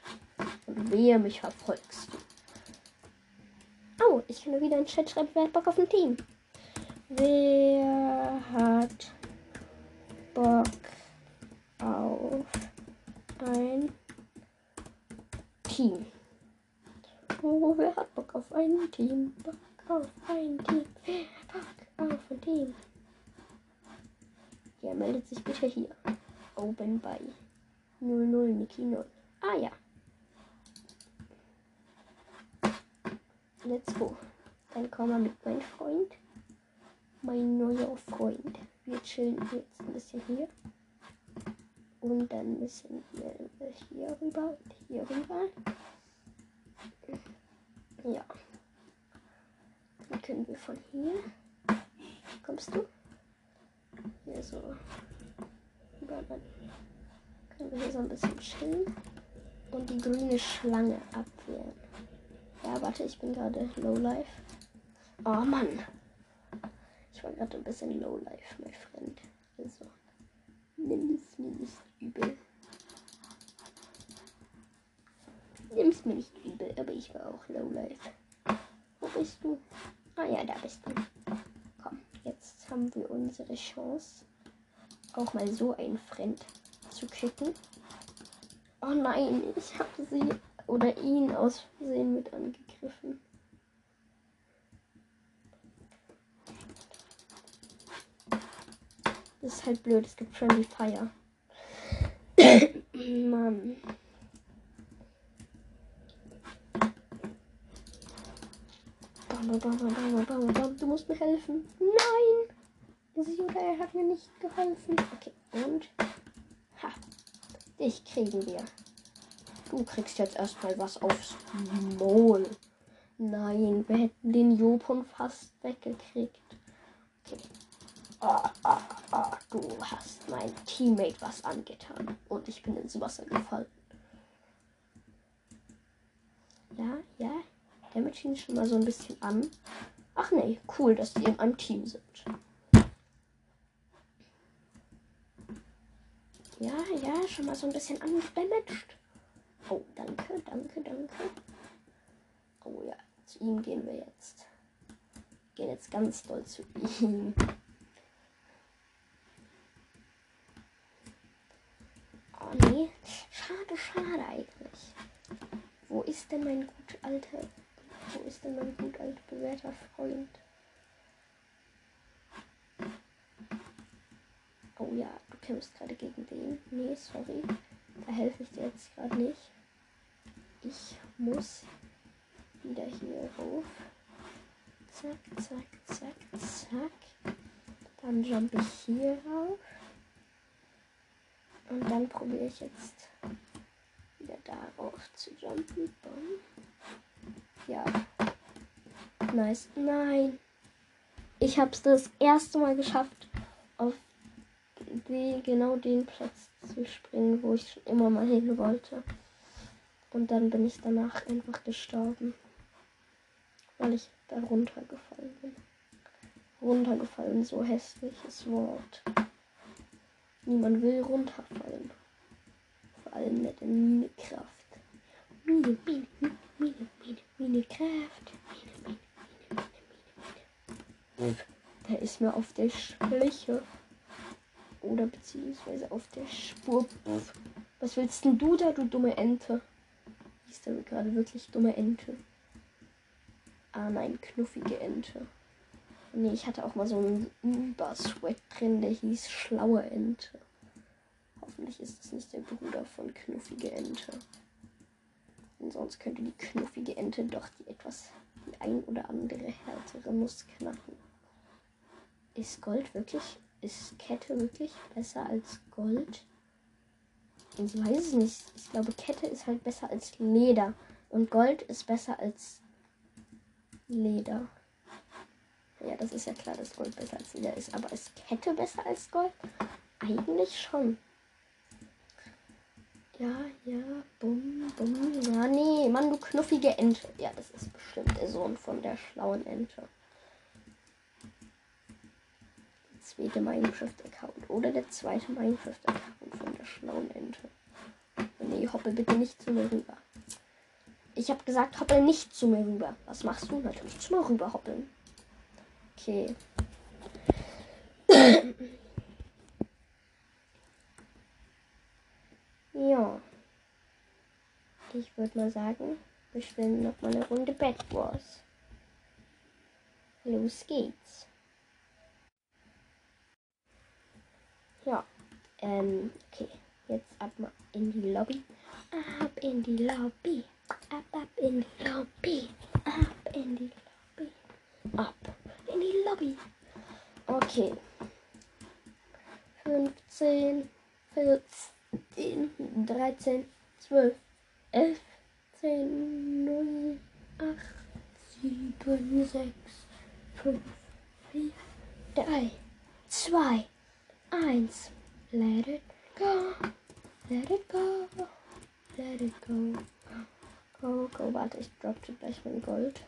Und wehe, mich verfolgst du. Oh, ich kann nur wieder einen Chat schreiben, wer hat Bock auf ein Team? Wer hat Bock auf ein Team? Oh, wer hat Bock auf ein Team? Bock auf ein Team. Wer Bock auf ein Team? Ja, meldet sich bitte hier. Oben bei 00 Niki 0. Ah ja. Let's go. Dann komm mal mit mein Freund. Mein neuer Freund. Wir chillen jetzt ein bisschen hier. Und dann müssen wir hier rüber und hier rüber. Ja. Dann können wir von hier. Kommst du? Hier so. Über dann können wir hier so ein bisschen chillen. Und die grüne Schlange abwehren. Ja, warte, ich bin gerade low life. Oh Mann. Ich war gerade ein bisschen low life, mein Freund. Also, nimm es mir nicht übel. Nimm es mir nicht übel, aber ich war auch low life. Wo bist du? Ah ja, da bist du. Komm, jetzt haben wir unsere Chance, auch mal so einen Friend zu kicken. Oh nein, ich habe sie oder ihn aus Versehen mit angegriffen. Das ist halt blöd, es gibt Friendly Fire. (coughs) Mann. Bam, bam, bam, bam, bam, Du musst mir helfen. Nein! Sie oder er hat mir nicht geholfen. Okay, und? Ha. Dich kriegen wir. Du kriegst jetzt erstmal was aufs Maul. Nein, wir hätten den Jopon fast weggekriegt. Okay. Ah, ah, ah, du hast mein Teammate was angetan. Und ich bin ins Wasser gefallen. Ja, ja. Damage ihn schon mal so ein bisschen an. Ach nee, cool, dass die in einem Team sind. Ja, ja, schon mal so ein bisschen angedamaged. Oh, danke, danke, danke. Oh ja, zu ihm gehen wir jetzt. Gehen jetzt ganz doll zu ihm. Oh nee, schade, schade eigentlich. Wo ist denn mein gut alter, wo ist denn mein gut alter bewährter Freund? Oh ja, du kämpfst gerade gegen den. Nee, sorry. Da helfe ich dir jetzt gerade nicht. Ich muss wieder hier hoch. Zack, zack, zack, zack. Dann jump ich hier rauf. Und dann probiere ich jetzt wieder darauf zu jumpen. Bom. Ja. Nice. Nein. Ich habe es das erste Mal geschafft, auf die, genau den Platz zu springen, wo ich schon immer mal hin wollte. Und dann bin ich danach einfach gestorben. Weil ich da runtergefallen bin. Runtergefallen, so hässliches Wort. Niemand will runterfallen. Vor allem nicht in Minekraft. Mine, Mine, Mine, Mine, Minekraft. Mine, Mine, Mine, Mine, Mine. Der ist mir auf der Schliche. Oder beziehungsweise auf der Spur. Was willst denn du da, du dumme Ente? Hieß der gerade wirklich dumme Ente? Ah nein, knuffige Ente. Nee, ich hatte auch mal so einen Übersweat drin, der hieß Schlaue Ente. Hoffentlich ist das nicht der Bruder von knuffige Ente. Und sonst könnte die knuffige Ente doch die etwas, die ein oder andere härtere Nuss knacken. Ist Gold wirklich, ist Kette wirklich besser als Gold? Ich weiß es nicht. Ich glaube, Kette ist halt besser als Leder. Und Gold ist besser als Leder. Ja, das ist ja klar, dass Gold besser als Leder ist. Aber ist Kette besser als Gold? Eigentlich schon. Ja, ja, bumm, bumm. Ja, nee, Mann, du knuffige Ente. Ja, das ist bestimmt der Sohn von der schlauen Ente. Der zweite Minecraft-Account. Oder der zweite Minecraft-Account von der schlauen Ente. Nee, hoppe bitte nicht zu mir rüber. Ich habe gesagt, hoppel nicht zu mir rüber. Was machst du? Natürlich zu mir rüber hoppeln. Okay. ja. Ich würde mal sagen, wir spielen noch mal eine Runde Bad Wars. Los geht's. Ja. Ähm, okay. Jetzt ab mal in die Lobby. Ab in die Lobby. Ab, ab in die Lobby. Ab in die Lobby. Ab in die Lobby. Okay. 15, 14, 13, 12, 11, 10, 9, 8, 7, 6, 5, 4, 3, 2, 1. Let it go. Let it go. Let it go. Go, go. Warte, ich droppte gleich mein Gold.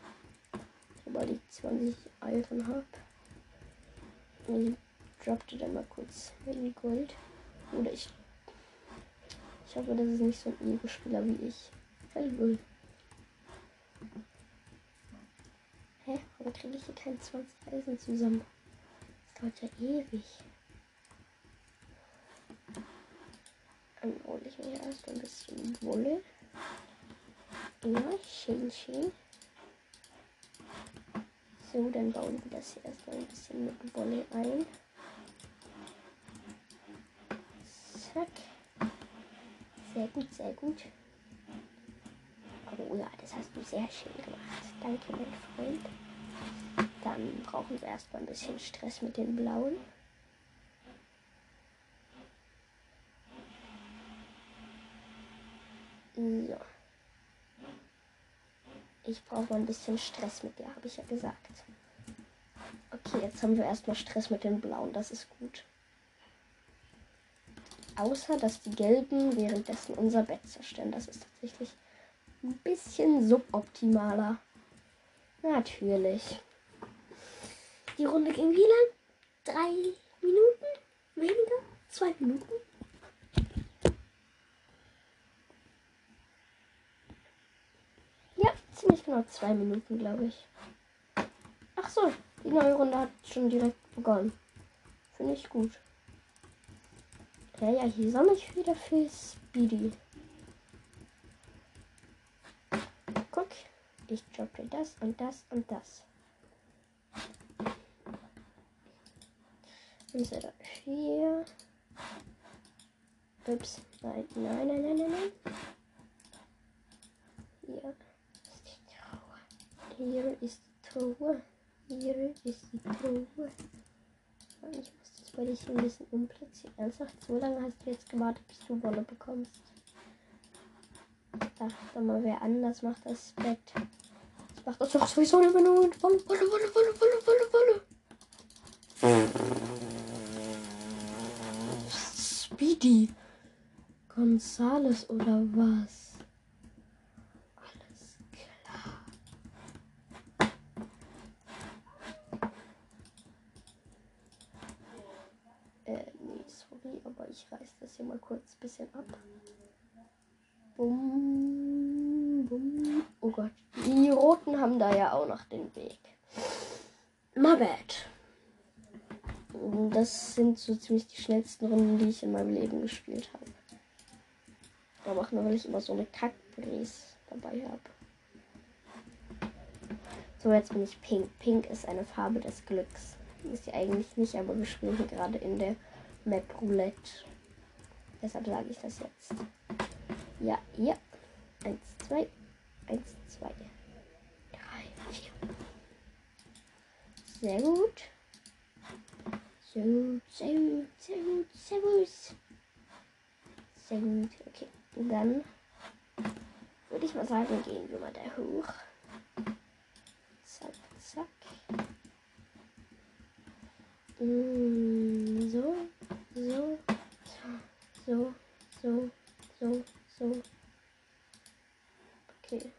Sobald ich 20 Iron habe. Ich droppte dann mal kurz mein Gold. Oder ich. Ich hoffe, das ist nicht so ein Ego-Spieler wie ich. Hellbull. Hä? Warum kriege ich hier kein 20 Eisen zusammen? Das dauert ja ewig. Dann hole ich mir erst ein bisschen Wolle. Ja, schön, schön. So, dann bauen wir das hier erstmal ein bisschen mit Wolle ein. Zack. Sehr gut, sehr gut. Oh ja, das hast du sehr schön gemacht. Danke, mein Freund. Dann brauchen wir erstmal ein bisschen Stress mit den blauen. So. Ich brauche ein bisschen Stress mit dir, habe ich ja gesagt. Okay, jetzt haben wir erstmal Stress mit den blauen. Das ist gut. Außer, dass die gelben währenddessen unser Bett zerstören. Das ist tatsächlich ein bisschen suboptimaler. Natürlich. Die Runde ging wie lang? Drei Minuten? Weniger? Zwei Minuten? Ja, ziemlich genau zwei Minuten, glaube ich. Ach so, die neue Runde hat schon direkt begonnen. Finde ich gut. Ja, ja, hier sammle ich wieder für Speedy. Guck, ich droppe das und das und das. Ist er da? Vier. Ups. Nein, nein, nein, nein, nein. Hier ist die Truhe. Hier ist die Truhe. Hier ist die Truhe. Ich bei dich ein bisschen umplatzieren. Ernsthaft, so lange hast du jetzt gewartet, bis du Wolle bekommst. Dachte mal, wer anders macht das Bett. Das macht das doch sowieso nicht mehr nur. Wolle, Wolle, Wolle, Wolle, Wolle, Wolle, Wolle. Speedy Gonzales oder was? Alles klar. Äh, nee, sorry, aber ich reiß das hier mal kurz ein bisschen ab. Bum, bum. Oh Gott, die Roten haben da ja auch noch den Weg. My bad das sind so ziemlich die schnellsten Runden, die ich in meinem Leben gespielt habe. Aber auch nur, weil ich immer so eine Kackbries dabei habe. So, jetzt bin ich Pink. Pink ist eine Farbe des Glücks. Ist sie eigentlich nicht, aber wir spielen hier gerade in der Map Roulette. Deshalb sage ich das jetzt. Ja, ja. Eins, zwei. Eins, zwei. Drei, vier. Sehr gut. Sehr gut, sehr gut, sehr gut, sehr gut. Sehr gut, okay. Und dann würde ich mal sagen, gehen wir mal da hoch. Zack, zack. Mm, so, so, so, so, so, so. Okay.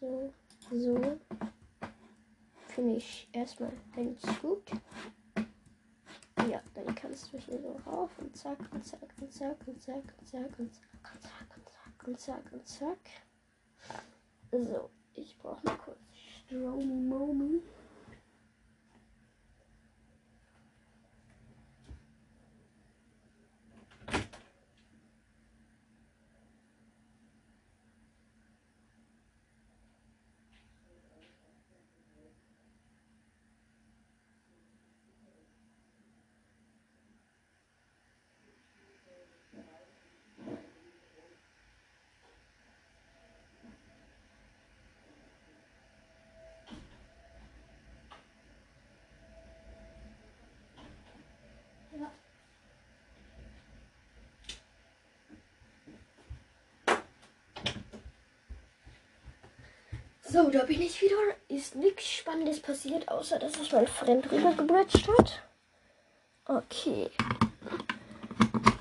So, so finde ich erstmal ganz gut. Ja, dann kannst du hier so rauf und zack und zack und zack und zack und zack und zack und zack und zack und zack und zack. So, ich brauche mal kurz Stromy Momi. So, da bin ich wieder. Ist nichts Spannendes passiert, außer dass sich mein Freund rübergebridged hat. Okay.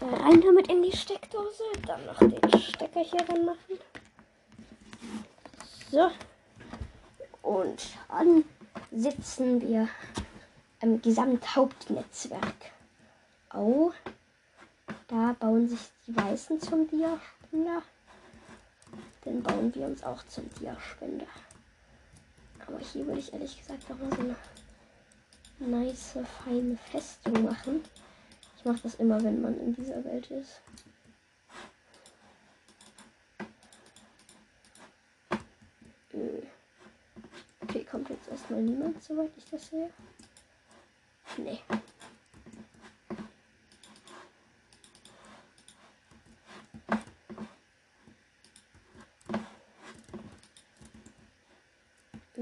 Rein damit in die Steckdose. Dann noch den Stecker hier ranmachen. So. Und dann sitzen wir im Gesamthauptnetzwerk. Oh. Da bauen sich die Weißen zum Diaspender. Dann bauen wir uns auch zum Diaspender. Aber hier würde ich ehrlich gesagt noch mal so eine nice, feine Festung machen. Ich mache das immer, wenn man in dieser Welt ist. Äh. Okay, kommt jetzt erstmal niemand, soweit ich das sehe. Nee.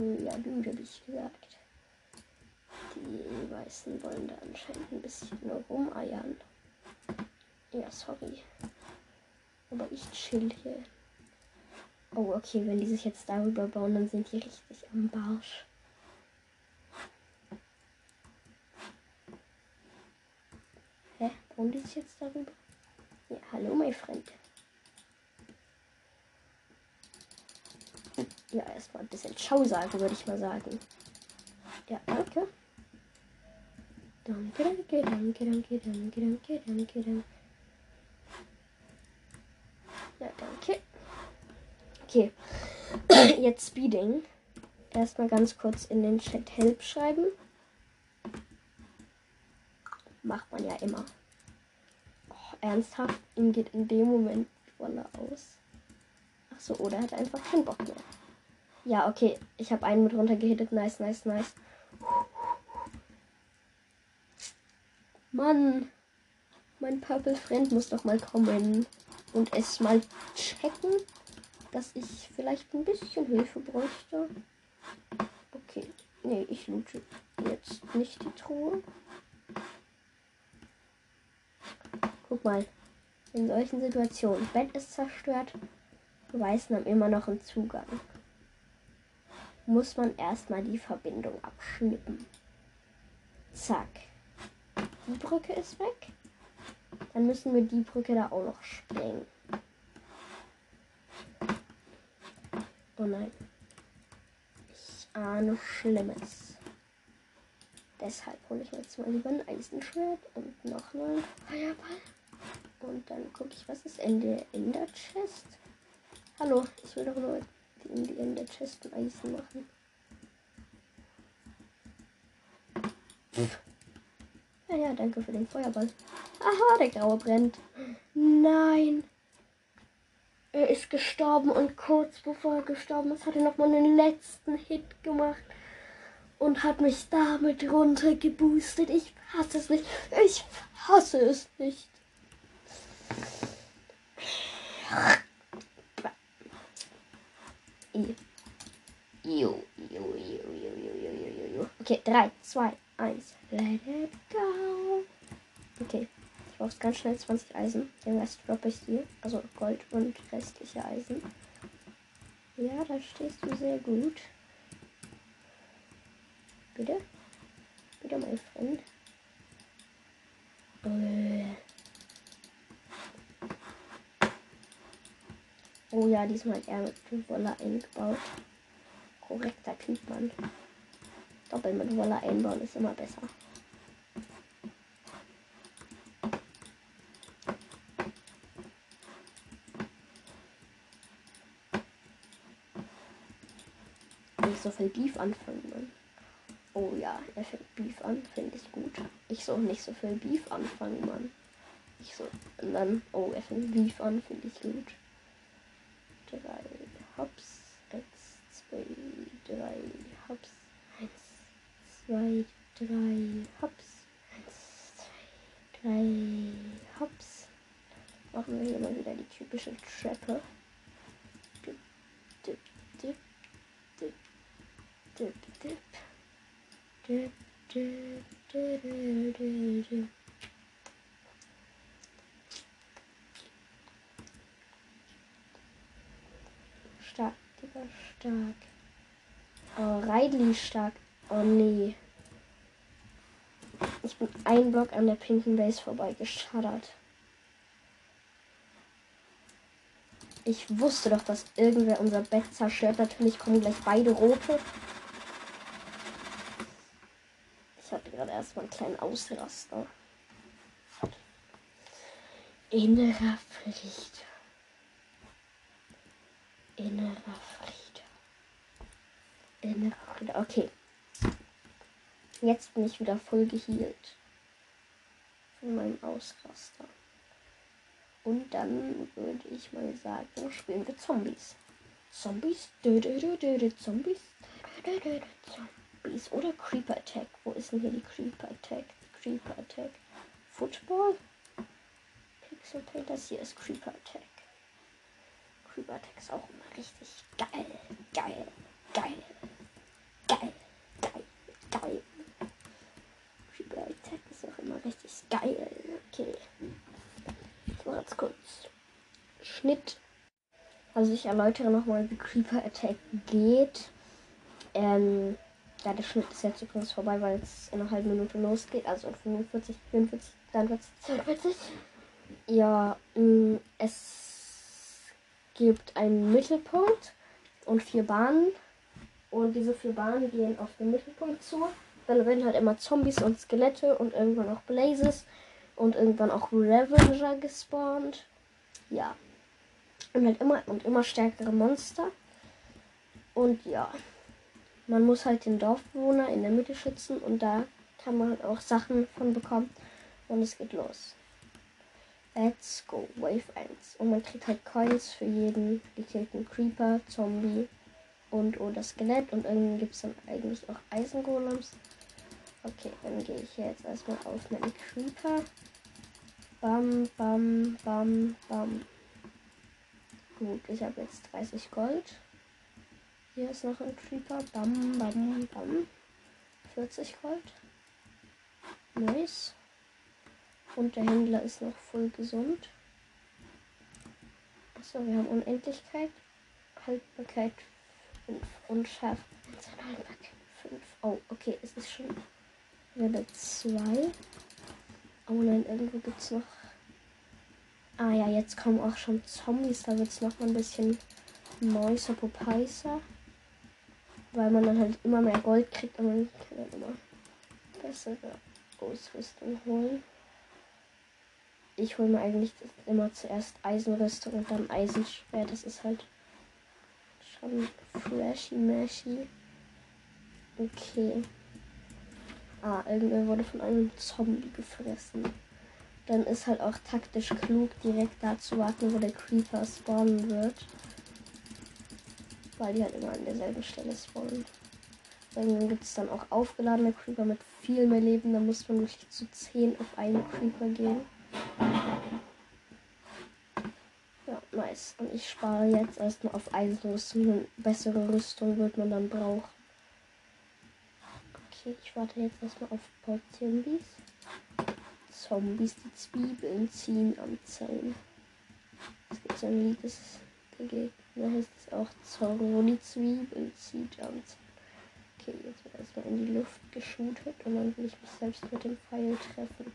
Ja, du, habe ich gesagt. Die Weißen wollen da anscheinend ein bisschen rumeiern. Ja, sorry. Aber ich chill hier. Oh, okay, wenn die sich jetzt darüber bauen, dann sind die richtig am Barsch. Hä? Bauen die sich jetzt darüber? Ja, hallo, mein Freund. Ja, erstmal ein bisschen Ciao sagen, würde ich mal sagen. Ja, danke. Danke, danke, danke, danke, danke, danke, danke, danke. Ja, danke. Okay. (clears throat) Jetzt Speeding. Erstmal ganz kurz in den Chat Help schreiben. Macht man ja immer. Oh, ernsthaft, ihm geht in dem Moment die Wolle aus. Ach so, oder hat einfach keinen Bock mehr. Ja, okay. Ich habe einen mit runtergehittet. Nice, nice, nice. Mann. Mein Purple Friend muss doch mal kommen und es mal checken, dass ich vielleicht ein bisschen Hilfe bräuchte. Okay. Nee, ich loote jetzt nicht die Truhe. Guck mal. In solchen Situationen. Bett ist zerstört. Weißen haben immer noch einen Zugang muss man erstmal die Verbindung abschnippen. Zack. Die Brücke ist weg. Dann müssen wir die Brücke da auch noch sprengen. Oh nein. Ich ahne Schlimmes. Deshalb hole ich mir jetzt mal lieber ein Eisenschwert und noch einen Feuerball. Und dann gucke ich, was ist in der Ender Chest. Hallo, ich will doch nur in die in der Chest Eisen machen. Ja, ja, danke für den Feuerball. Aha, der Graue brennt. Nein. Er ist gestorben und kurz bevor er gestorben ist, hat er nochmal einen letzten Hit gemacht und hat mich damit runtergeboostet. Ich hasse es nicht. Ich hasse es nicht. Jo, jo, jo, jo, jo, jo, jo, jo. Okay, 3, 2, 1. Let it go. Okay, ich brauche ganz schnell 20 Eisen. Den Rest droppe ich dir. Also Gold und restliche Eisen. Ja, da stehst du sehr gut. Bitte? Bitte, mein Freund. Äh. Oh ja, diesmal hat er mit Wolle eingebaut. Korrekter Typ, Mann. Doppel mit Wolle einbauen ist immer besser. Nicht so viel Beef anfangen, Mann. Oh ja, er fängt Beef an, finde ich gut. Ich soll nicht so viel Beef anfangen, Mann. Ich so, und dann, oh, er fängt Beef an, finde ich gut drei, hops, eins, zwei, drei, hops, eins, zwei, drei, hops, eins, zwei, drei, hops. Machen wir hier mal wieder die typische Treppe. Dip, dip, dip, dip, dip, dip, dip, dip, dip, dip, dip, dip. stark, stark. Riley stark. Oh nee. Ich bin ein Block an der pinken Base vorbeigeschaddert. Ich wusste doch, dass irgendwer unser Bett zerstört. Natürlich kommen gleich beide rote. Ich hatte gerade erstmal einen kleinen Ausraster. Innerer Friede. Innerer Friede. Innerer Friede. Okay. Jetzt bin ich wieder voll geheilt. Von meinem Ausraster. Und dann würde ich mal sagen, spielen wir Zombies. Zombies? Dö, Zombies? Zombies. Oder Creeper Attack. Wo ist denn hier die Creeper Attack? Creeper Attack. Football? Pixel Painters. Hier ist Creeper Attack. Creeper Attack ist auch immer richtig geil. Geil. Geil. Geil. Geil. Geil. Creeper Attack ist auch immer richtig geil. Okay ganz kurz. Schnitt. Also ich erläutere nochmal, wie Creeper Attack geht. Ähm, ja, der Schnitt ist jetzt übrigens vorbei, weil es in einer halben Minute losgeht. Also in 45, 44, 43, 42. Ja, mh, mm, es gibt einen Mittelpunkt und vier Bahnen. Und diese vier Bahnen gehen auf den Mittelpunkt zu. Dann werden halt immer Zombies und Skelette und irgendwann auch Blazes und irgendwann auch Revenger gespawnt. Ja. Und halt immer und immer stärkere Monster. Und ja. Man muss halt den Dorfbewohner in der Mitte schützen und da kann man halt auch Sachen von bekommen. Und es geht los. Let's go, Wave 1. Und man kriegt halt Coins für jeden gekillten Creeper, Zombie und oder Skelett. Und irgendwie gibt es dann eigentlich auch Eisengolems. Okay, dann gehe ich jetzt erstmal auf meine Creeper. Bam, bam, bam, bam. Gut, ich habe jetzt 30 Gold. Hier ist noch ein Creeper. Bam, bam, bam. 40 Gold. Nice. Und der Händler ist noch voll gesund. Achso, wir haben Unendlichkeit. Haltbarkeit 5 und Schärfe. Haltbarkeit 5. Oh, okay, es ist schon Level 2. Oh nein, irgendwo gibt es noch. Ah ja, jetzt kommen auch schon Zombies. Da wird es noch mal ein bisschen Mäuser Popeiser. Weil man dann halt immer mehr Gold kriegt und man kann dann immer bessere Ausrüstung holen. Ich hole mir eigentlich immer zuerst Eisenrüstung und dann Eisenschwert. Das ist halt schon flashy mashy. Okay. Ah, irgendwer wurde von einem Zombie gefressen. Dann ist halt auch taktisch klug, direkt da zu warten, wo der Creeper spawnen wird. Weil die halt immer an derselben Stelle spawnen. Irgendwann gibt es dann auch aufgeladene Creeper mit viel mehr Leben. Da muss man wirklich zu 10 auf einen Creeper gehen. Ja, nice. Und ich spare jetzt erstmal auf Eisenrüstung. Bessere Rüstung wird man dann brauchen. Okay, ich warte jetzt erstmal auf ein Zombies. Zombies, die Zwiebeln ziehen am Zaun. Es gibt so ein Lied, das der Gegner heißt es auch Zorro, die Zwiebeln zieht am Zaun. Okay, jetzt wird erstmal in die Luft geshootet und dann will ich mich selbst mit dem Pfeil treffen.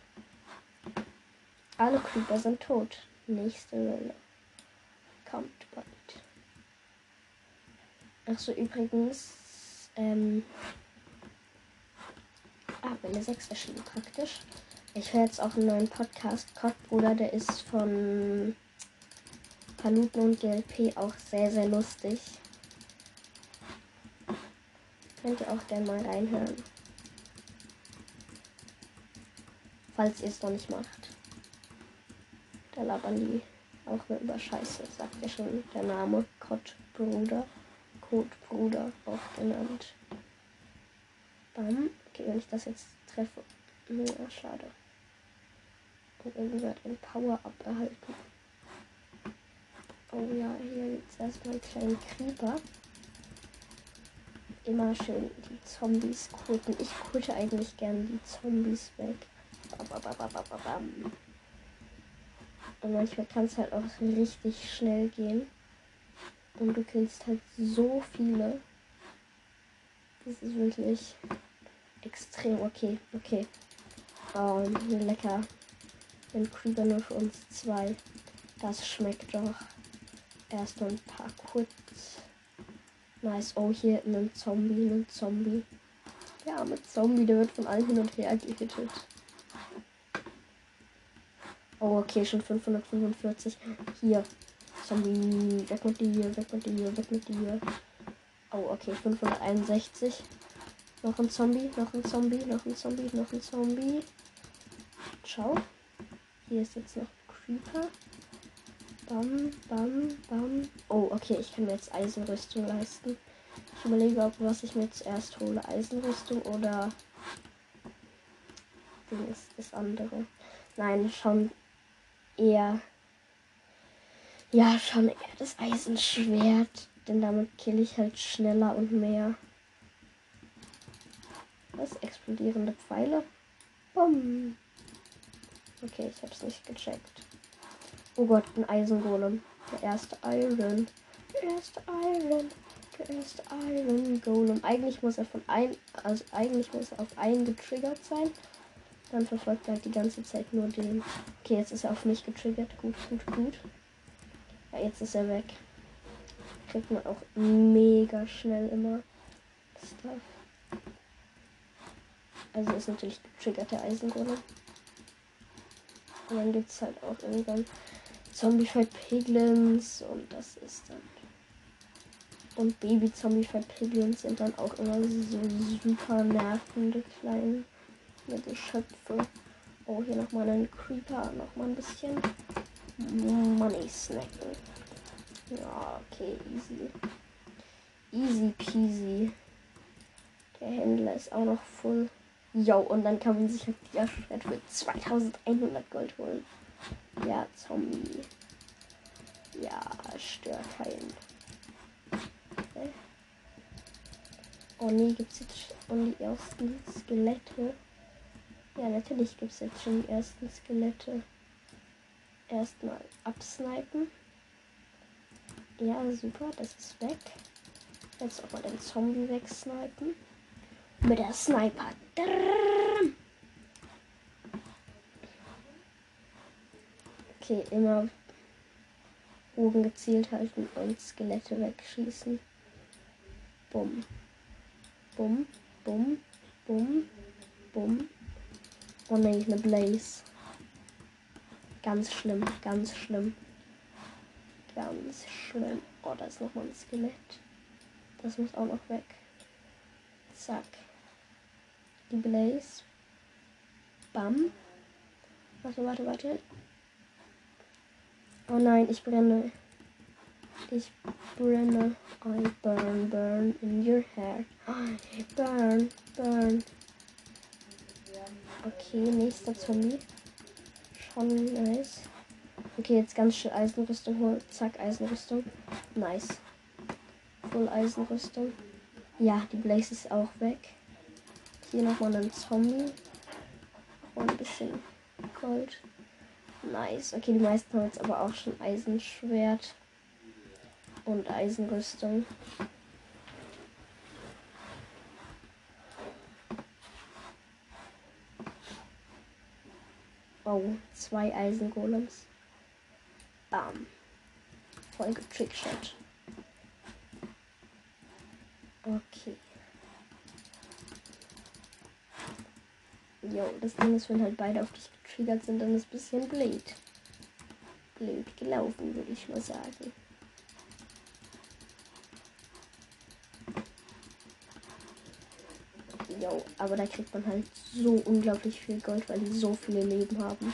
Alle Creeper sind tot. Nächste Welle. Kommt bald. Achso, übrigens, ähm, Ah, Welle 6 erschienen praktisch. Ich höre jetzt auch einen neuen Podcast. Kottbruder, der ist von Paluten und GLP auch sehr, sehr lustig. Könnt ihr auch gerne mal reinhören. Falls ihr es noch nicht macht. Da labern die auch nur über Scheiße, sagt ja schon der Name Kottbruder. Kotbruder auch genannt. Bam. Okay, wenn ich das jetzt treffe. Ja, schade. Und irgendwer hat ein Power-Up erhalten. Oh ja, hier jetzt erstmal einen kleinen Creeper. Immer schön die Zombies kulten. Ich kulte eigentlich gerne die Zombies weg. Und manchmal kann es halt auch richtig schnell gehen. Und du killst halt so viele. Das ist wirklich extrem okay. Okay. Oh, lecker. Ein Creeper nur für uns zwei. Das schmeckt doch. Erstmal ein paar kurz. Nice. Oh, hier ein Zombie, ein Zombie. Der arme Zombie, der wird von allen hin und her gehittet. Oh, okay, schon 545. Hier. Zombie. Weg mit dir, weg mit dir, weg mit dir. Oh, okay, 561. Noch ein Zombie, noch ein Zombie, noch ein Zombie, noch ein Zombie. Ciao. Hier ist jetzt noch Creeper. Bam, bam, bam. Oh, okay, ich kann mir jetzt Eisenrüstung leisten. Ich überlege, ob was ich mir jetzt erst hole. Eisenrüstung oder Ding ist das andere. Nein, schon eher. Ja, schon eher das Eisenschwert. Denn damit kill ich halt schneller und mehr. Was? Explodierende Pfeile? Bumm. Okay, ich hab's nicht gecheckt. Oh Gott, ein Eisengolem. Der erste Iron. Der erste Iron. Der erste Iron Golem. Eigentlich muss er von ein, also eigentlich muss er auf einen getriggert sein. Dann verfolgt er halt die ganze Zeit nur den. Okay, jetzt ist er auf mich getriggert. Gut, gut, gut. Ja, jetzt ist er weg. Kriegt man auch mega schnell immer Stuff. Also ist natürlich getriggert der Eisengolem. Und dann gibt es halt auch irgendwann Zombie-Fight Piglins und das ist dann. Und Baby-Zombie-Fight Piglins sind dann auch immer so super nervende kleine Geschöpfe. Oh, hier nochmal ein Creeper, nochmal ein bisschen Money snacken. Ja, okay, easy. Easy peasy. Der Händler ist auch noch voll. Jo, und dann kann man sich halt die Schwert für 2100 Gold holen. Ja, Zombie. Ja, stör keinen. Okay. Oh nee, gibt's jetzt schon die ersten Skelette? Ja, natürlich gibt's jetzt schon die ersten Skelette. Erstmal absnipen. Ja, super, das ist weg. Jetzt auch mal den Zombie wegsnipen. Mit der Sniper. Okay, immer oben gezielt halten und Skelette wegschießen. Bumm. Bumm, bumm, bumm, bumm. Oh ne, eine Blaze. Ganz schlimm, ganz schlimm. Ganz schlimm. Oh, da ist nochmal ein Skelett. Das muss auch noch weg. Zack. Die Blaze. Bam. Warte, warte, warte. Oh nein, ich brenne. Ich brenne. I burn, burn in your hair. I (gasps) burn, burn. Okay, nächster Zombie. Schon nice. Okay, jetzt ganz schön Eisenrüstung holen. Zack, Eisenrüstung. Nice. Voll Eisenrüstung. Ja, die Blaze ist auch weg. Hier nochmal ein Zombie. Und ein bisschen Gold. Nice. Okay, die meisten haben jetzt aber auch schon Eisenschwert und Eisenrüstung. Oh, zwei Eisengolems. Bam. Voll getrickshot. Okay. Jo, das Ding ist, wenn halt beide auf dich getriggert sind, dann ist ein bisschen blöd. Blöd gelaufen, würde ich mal sagen. Jo, aber da kriegt man halt so unglaublich viel Gold, weil die so viele Leben haben.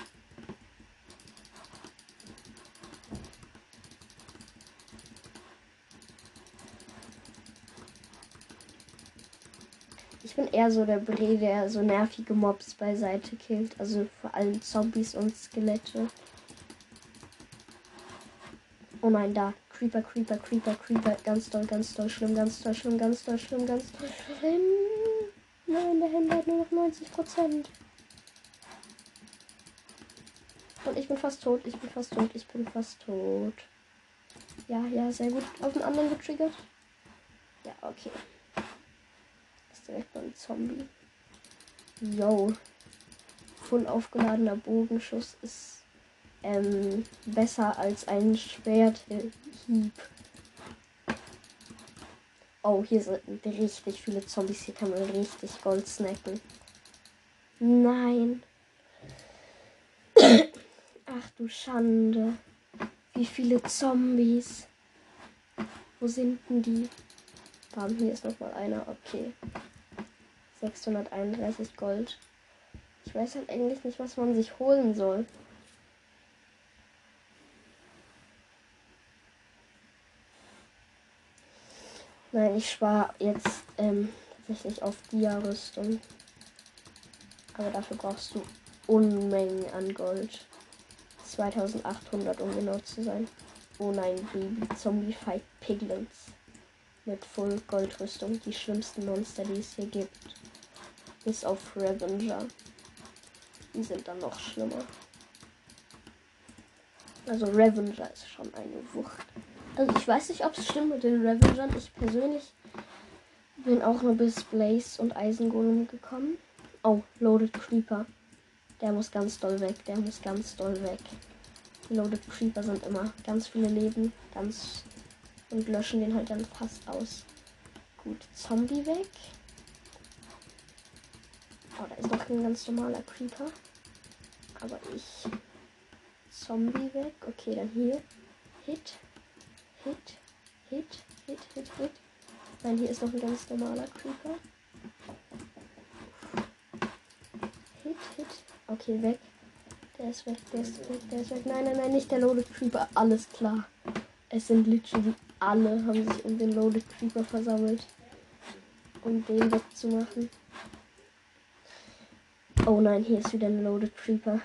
bin eher so der Bre, der so nervige Mobs beiseite killt. Also vor allem Zombies und Skelette. Oh nein, da. Creeper, Creeper, Creeper, Creeper. Ganz doll, ganz doll schlimm, ganz doll schlimm, ganz doll schlimm, ganz doll schlimm. Nein, der Händler hat nur noch 90 Prozent. Und ich bin fast tot, ich bin fast tot, ich bin fast tot. Ja, ja, sehr gut. Auf den anderen getriggert. Ja, okay. ist direkt mal ein Zombie. Yo. Voll aufgeladener Bogenschuss ist ähm, besser als ein Schwerthieb. Oh, hier sind richtig viele Zombies. Hier kann man richtig Gold snacken. Nein. (coughs) Ach du Schande. Wie viele Zombies. Wo sind denn die? Bam, hier ist noch mal einer. Okay. 631 Gold. Ich weiß halt eigentlich nicht, was man sich holen soll. Nein, ich spare jetzt ähm, tatsächlich auf Dia-Rüstung. Aber dafür brauchst du Unmengen an Gold. 2800, um genau zu sein. Oh nein, Baby Zombie Fight Piglins. Mit Full Goldrüstung. Die schlimmsten Monster, die es hier gibt. Bis auf Revenger. Die sind dann noch schlimmer. Also Revenger ist schon eine Wucht. Also ich weiß nicht, ob es stimmt mit den Revengern. Ich persönlich bin auch nur bis Blaze und Eisengolem gekommen. Oh, Loaded Creeper. Der muss ganz doll weg. Der muss ganz doll weg. Die Loaded Creeper sind immer ganz viele Leben. Ganz. Und löschen den halt dann fast aus. Gut, Zombie weg. Oh, da ist noch ein ganz normaler Creeper. Aber ich. Zombie weg. Okay, dann hier. Hit. Hit, Hit, Hit, Hit, Hit. Nein, hier ist noch ein ganz normaler Creeper. Hit, Hit. Okay, weg. Der ist weg, der ist weg, der ist weg. Nein, nein, nein, nicht der Loaded Creeper. Alles klar. Es sind literally alle, haben sich um den Loaded Creeper versammelt. Um den wegzumachen. Oh nein, hier ist wieder ein Loaded Creeper.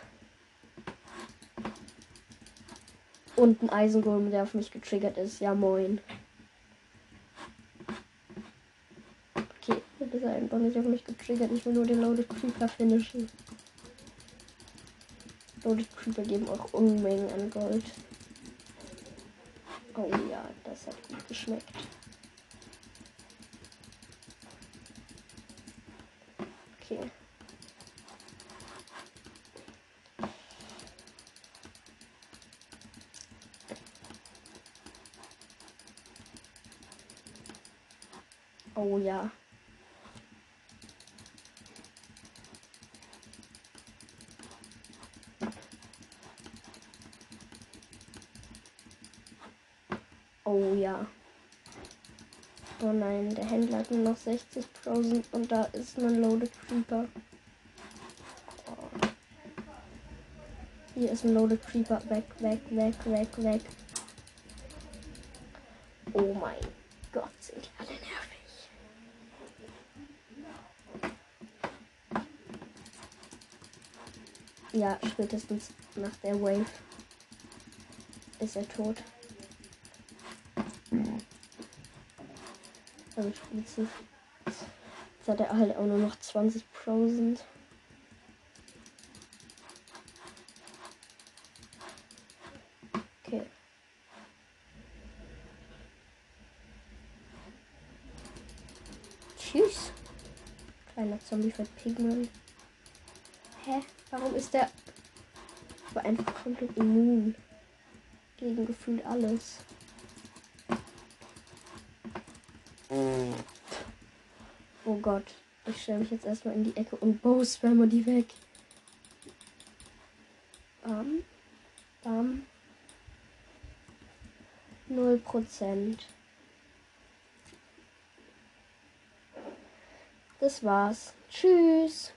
Und ein Eisengolem, der auf mich getriggert ist. Ja, moin. Okay, bitte sei doch nicht auf mich getriggert. Ich will nur den Loaded Creeper finishen. Loaded Creeper geben auch Unmengen an Gold. Oh ja, das hat gut geschmeckt. Okay. Oh ja. Oh ja. Oh nein, der Händler hat nur noch 60.000 und da ist ein Loaded Creeper. Oh. Hier ist ein Loaded Creeper. Weg, weg, weg, weg, weg. Oh mein Gott, sind die alle nervig. Ja, spätestens nach der Wave ist er tot. Also spätestens. Jetzt hat er halt auch nur noch 20.000. Okay. Tschüss. Kleiner Zombie für Pigment. Ist der aber einfach komplett immun gegen gefühlt alles? Oh Gott. Ich stelle mich jetzt erstmal in die Ecke und bow die weg. Bam. Bam. Null Prozent. Das war's. Tschüss.